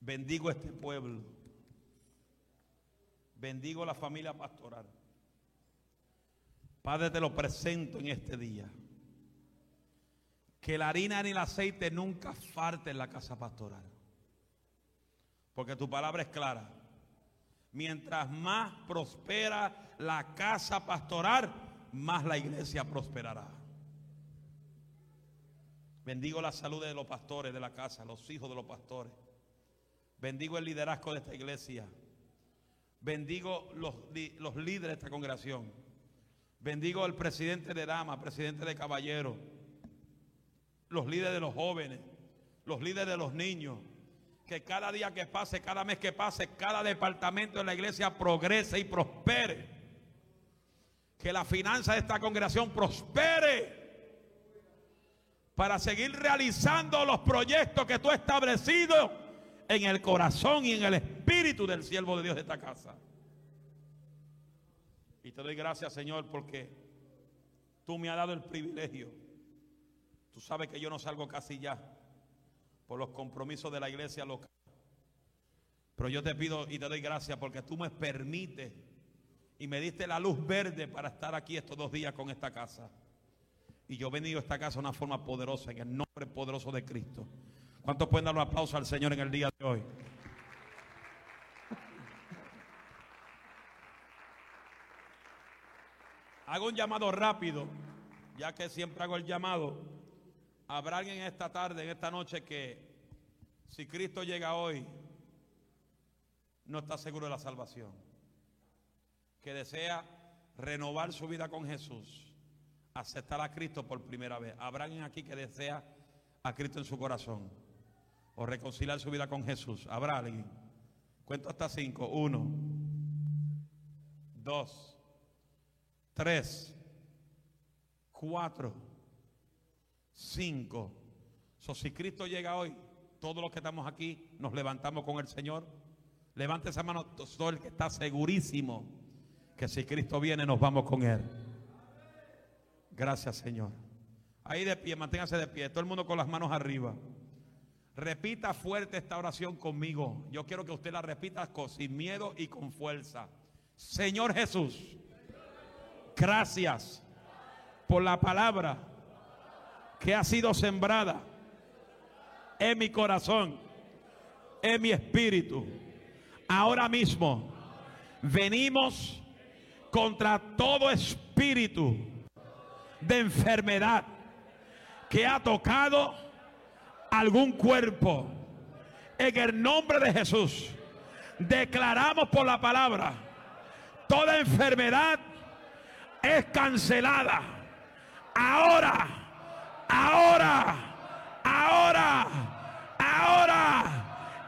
Speaker 2: Bendigo este pueblo. Bendigo la familia pastoral. Padre, te lo presento en este día. Que la harina ni el aceite nunca falte en la casa pastoral. Porque tu palabra es clara. Mientras más prospera la casa pastoral, más la iglesia prosperará. Bendigo la salud de los pastores de la casa, los hijos de los pastores. Bendigo el liderazgo de esta iglesia. Bendigo los, los líderes de esta congregación. Bendigo al presidente de dama, presidente de caballero, los líderes de los jóvenes, los líderes de los niños. Que cada día que pase, cada mes que pase, cada departamento de la iglesia progrese y prospere. Que la finanza de esta congregación prospere para seguir realizando los proyectos que tú has establecido en el corazón y en el espíritu del siervo de Dios de esta casa. Y te doy gracias, Señor, porque tú me has dado el privilegio. Tú sabes que yo no salgo casi ya por los compromisos de la iglesia local. Pero yo te pido y te doy gracias porque tú me permites y me diste la luz verde para estar aquí estos dos días con esta casa. Y yo he venido a esta casa de una forma poderosa, en el nombre poderoso de Cristo. ¿Cuántos pueden dar un aplauso al Señor en el día de hoy? Hago un llamado rápido, ya que siempre hago el llamado. Habrá alguien esta tarde, en esta noche, que si Cristo llega hoy, no está seguro de la salvación. Que desea renovar su vida con Jesús, aceptar a Cristo por primera vez. Habrá alguien aquí que desea a Cristo en su corazón o reconciliar su vida con Jesús. Habrá alguien. Cuento hasta cinco. Uno, dos. Tres, cuatro, cinco. So, si Cristo llega hoy, todos los que estamos aquí nos levantamos con el Señor. Levante esa mano todo el que está segurísimo que si Cristo viene nos vamos con Él. Gracias Señor. Ahí de pie, manténgase de pie. Todo el mundo con las manos arriba. Repita fuerte esta oración conmigo. Yo quiero que usted la repita sin miedo y con fuerza. Señor Jesús Gracias por la palabra que ha sido sembrada en mi corazón, en mi espíritu. Ahora mismo venimos contra todo espíritu de enfermedad que ha tocado algún cuerpo. En el nombre de Jesús, declaramos por la palabra toda enfermedad es cancelada. Ahora, ahora, ahora, ahora,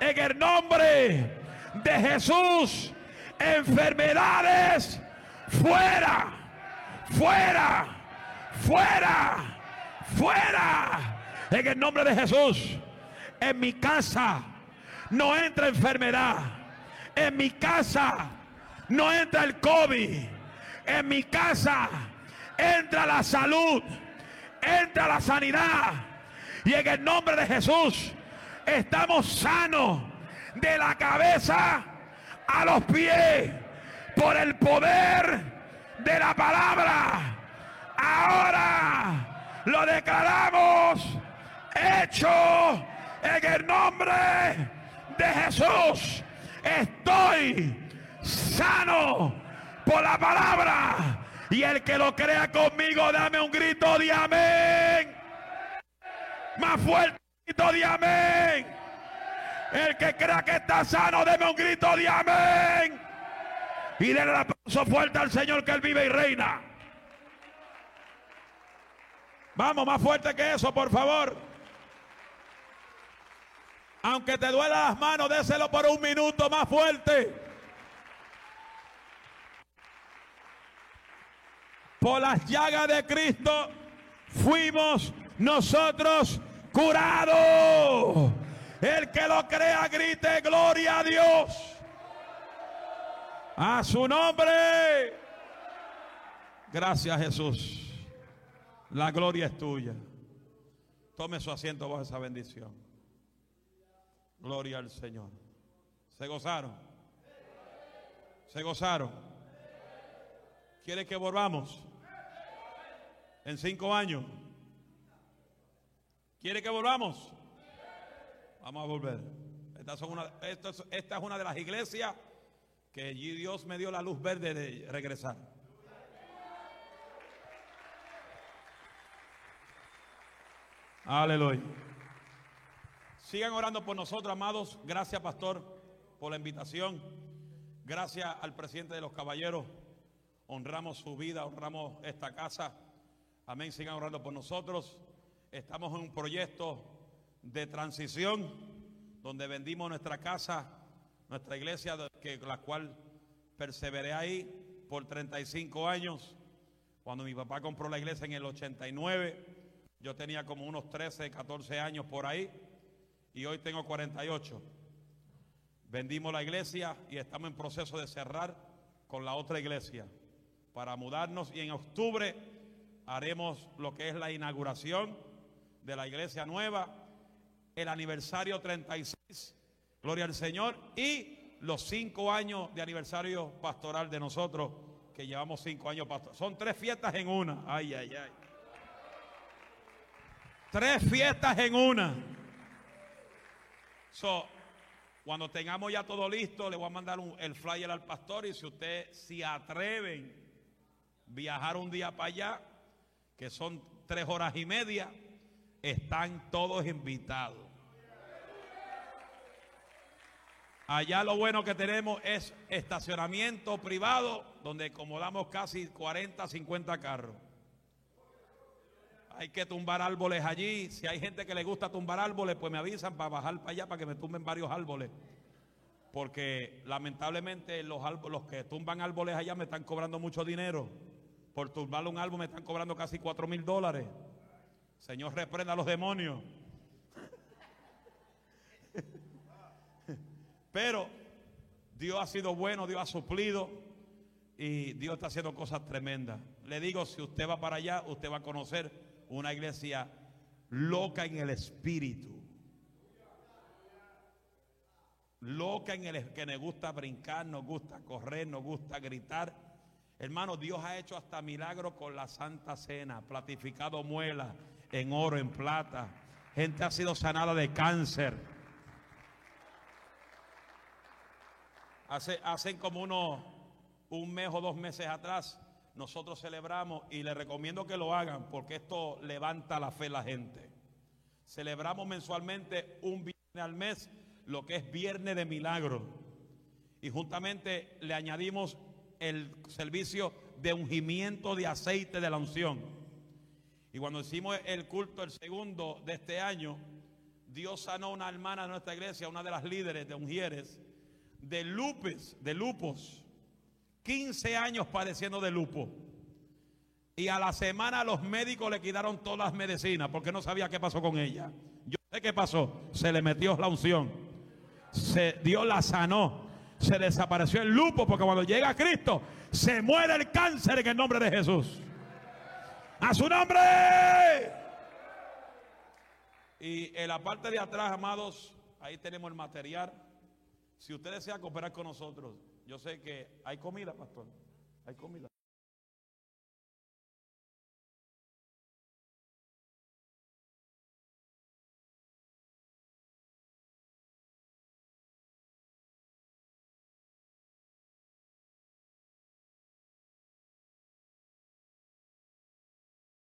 Speaker 2: en el nombre de Jesús, enfermedades fuera, fuera, fuera, fuera, en el nombre de Jesús. En mi casa no entra enfermedad. En mi casa no entra el COVID en mi casa entra la salud, entra la sanidad. Y en el nombre de Jesús estamos sanos de la cabeza a los pies por el poder de la palabra. Ahora lo declaramos hecho en el nombre de Jesús. Estoy sano por la palabra. Y el que lo crea conmigo, dame un grito de amén. Más fuerte grito de amén. El que crea que está sano, deme un grito de amén. Y denle el aplauso fuerte al Señor que Él vive y reina. Vamos, más fuerte que eso, por favor. Aunque te duela las manos, déselo por un minuto más fuerte. Por las llagas de Cristo fuimos nosotros curados. El que lo crea grite gloria a Dios. A su nombre. Gracias Jesús. La gloria es tuya. Tome su asiento bajo esa bendición. Gloria al Señor. ¿Se gozaron? ¿Se gozaron? ¿Quiere que volvamos? En cinco años. ¿Quiere que volvamos? Vamos a volver. Esta, esta es una de las iglesias que allí Dios me dio la luz verde de regresar. Aleluya. Sigan orando por nosotros, amados. Gracias, pastor, por la invitación. Gracias al presidente de los caballeros. Honramos su vida, honramos esta casa. Amén. Sigan orando por nosotros. Estamos en un proyecto de transición donde vendimos nuestra casa, nuestra iglesia, que, la cual perseveré ahí por 35 años. Cuando mi papá compró la iglesia en el 89, yo tenía como unos 13, 14 años por ahí y hoy tengo 48. Vendimos la iglesia y estamos en proceso de cerrar con la otra iglesia para mudarnos y en octubre haremos lo que es la inauguración de la iglesia nueva, el aniversario 36, gloria al Señor, y los cinco años de aniversario pastoral de nosotros, que llevamos cinco años pastor. Son tres fiestas en una. Ay, ay, ay. Tres fiestas en una. Cuando tengamos ya todo listo, le voy a mandar el flyer al pastor y si usted se atreven viajar un día para allá, que son tres horas y media, están todos invitados. Allá lo bueno que tenemos es estacionamiento privado donde acomodamos casi 40, 50 carros. Hay que tumbar árboles allí. Si hay gente que le gusta tumbar árboles, pues me avisan para bajar para allá para que me tumben varios árboles. Porque lamentablemente los, los que tumban árboles allá me están cobrando mucho dinero. Por tumbar un árbol me están cobrando casi 4 mil dólares. Señor, reprenda a los demonios. Pero Dios ha sido bueno, Dios ha suplido y Dios está haciendo cosas tremendas. Le digo, si usted va para allá, usted va a conocer una iglesia loca en el espíritu. Loca en el que nos gusta brincar, nos gusta correr, nos gusta gritar. Hermano, Dios ha hecho hasta milagros con la Santa Cena, platificado muela en oro, en plata. Gente ha sido sanada de cáncer. Hace, hacen como unos un mes o dos meses atrás, nosotros celebramos y les recomiendo que lo hagan porque esto levanta la fe a la gente. Celebramos mensualmente un viernes al mes, lo que es viernes de milagro. Y juntamente le añadimos el servicio de ungimiento de aceite de la unción. Y cuando hicimos el culto, el segundo de este año, Dios sanó una hermana de nuestra iglesia, una de las líderes de Ungieres, de lupus, de lupus. 15 años padeciendo de lupus. Y a la semana los médicos le quitaron todas las medicinas porque no sabía qué pasó con ella. Yo sé qué pasó. Se le metió la unción. Se, Dios la sanó. Se desapareció el lupo porque cuando llega Cristo se muere el cáncer en el nombre de Jesús. A su nombre. Y en la parte de atrás, amados, ahí tenemos el material. Si usted desea cooperar con nosotros, yo sé que hay comida, pastor. Hay comida.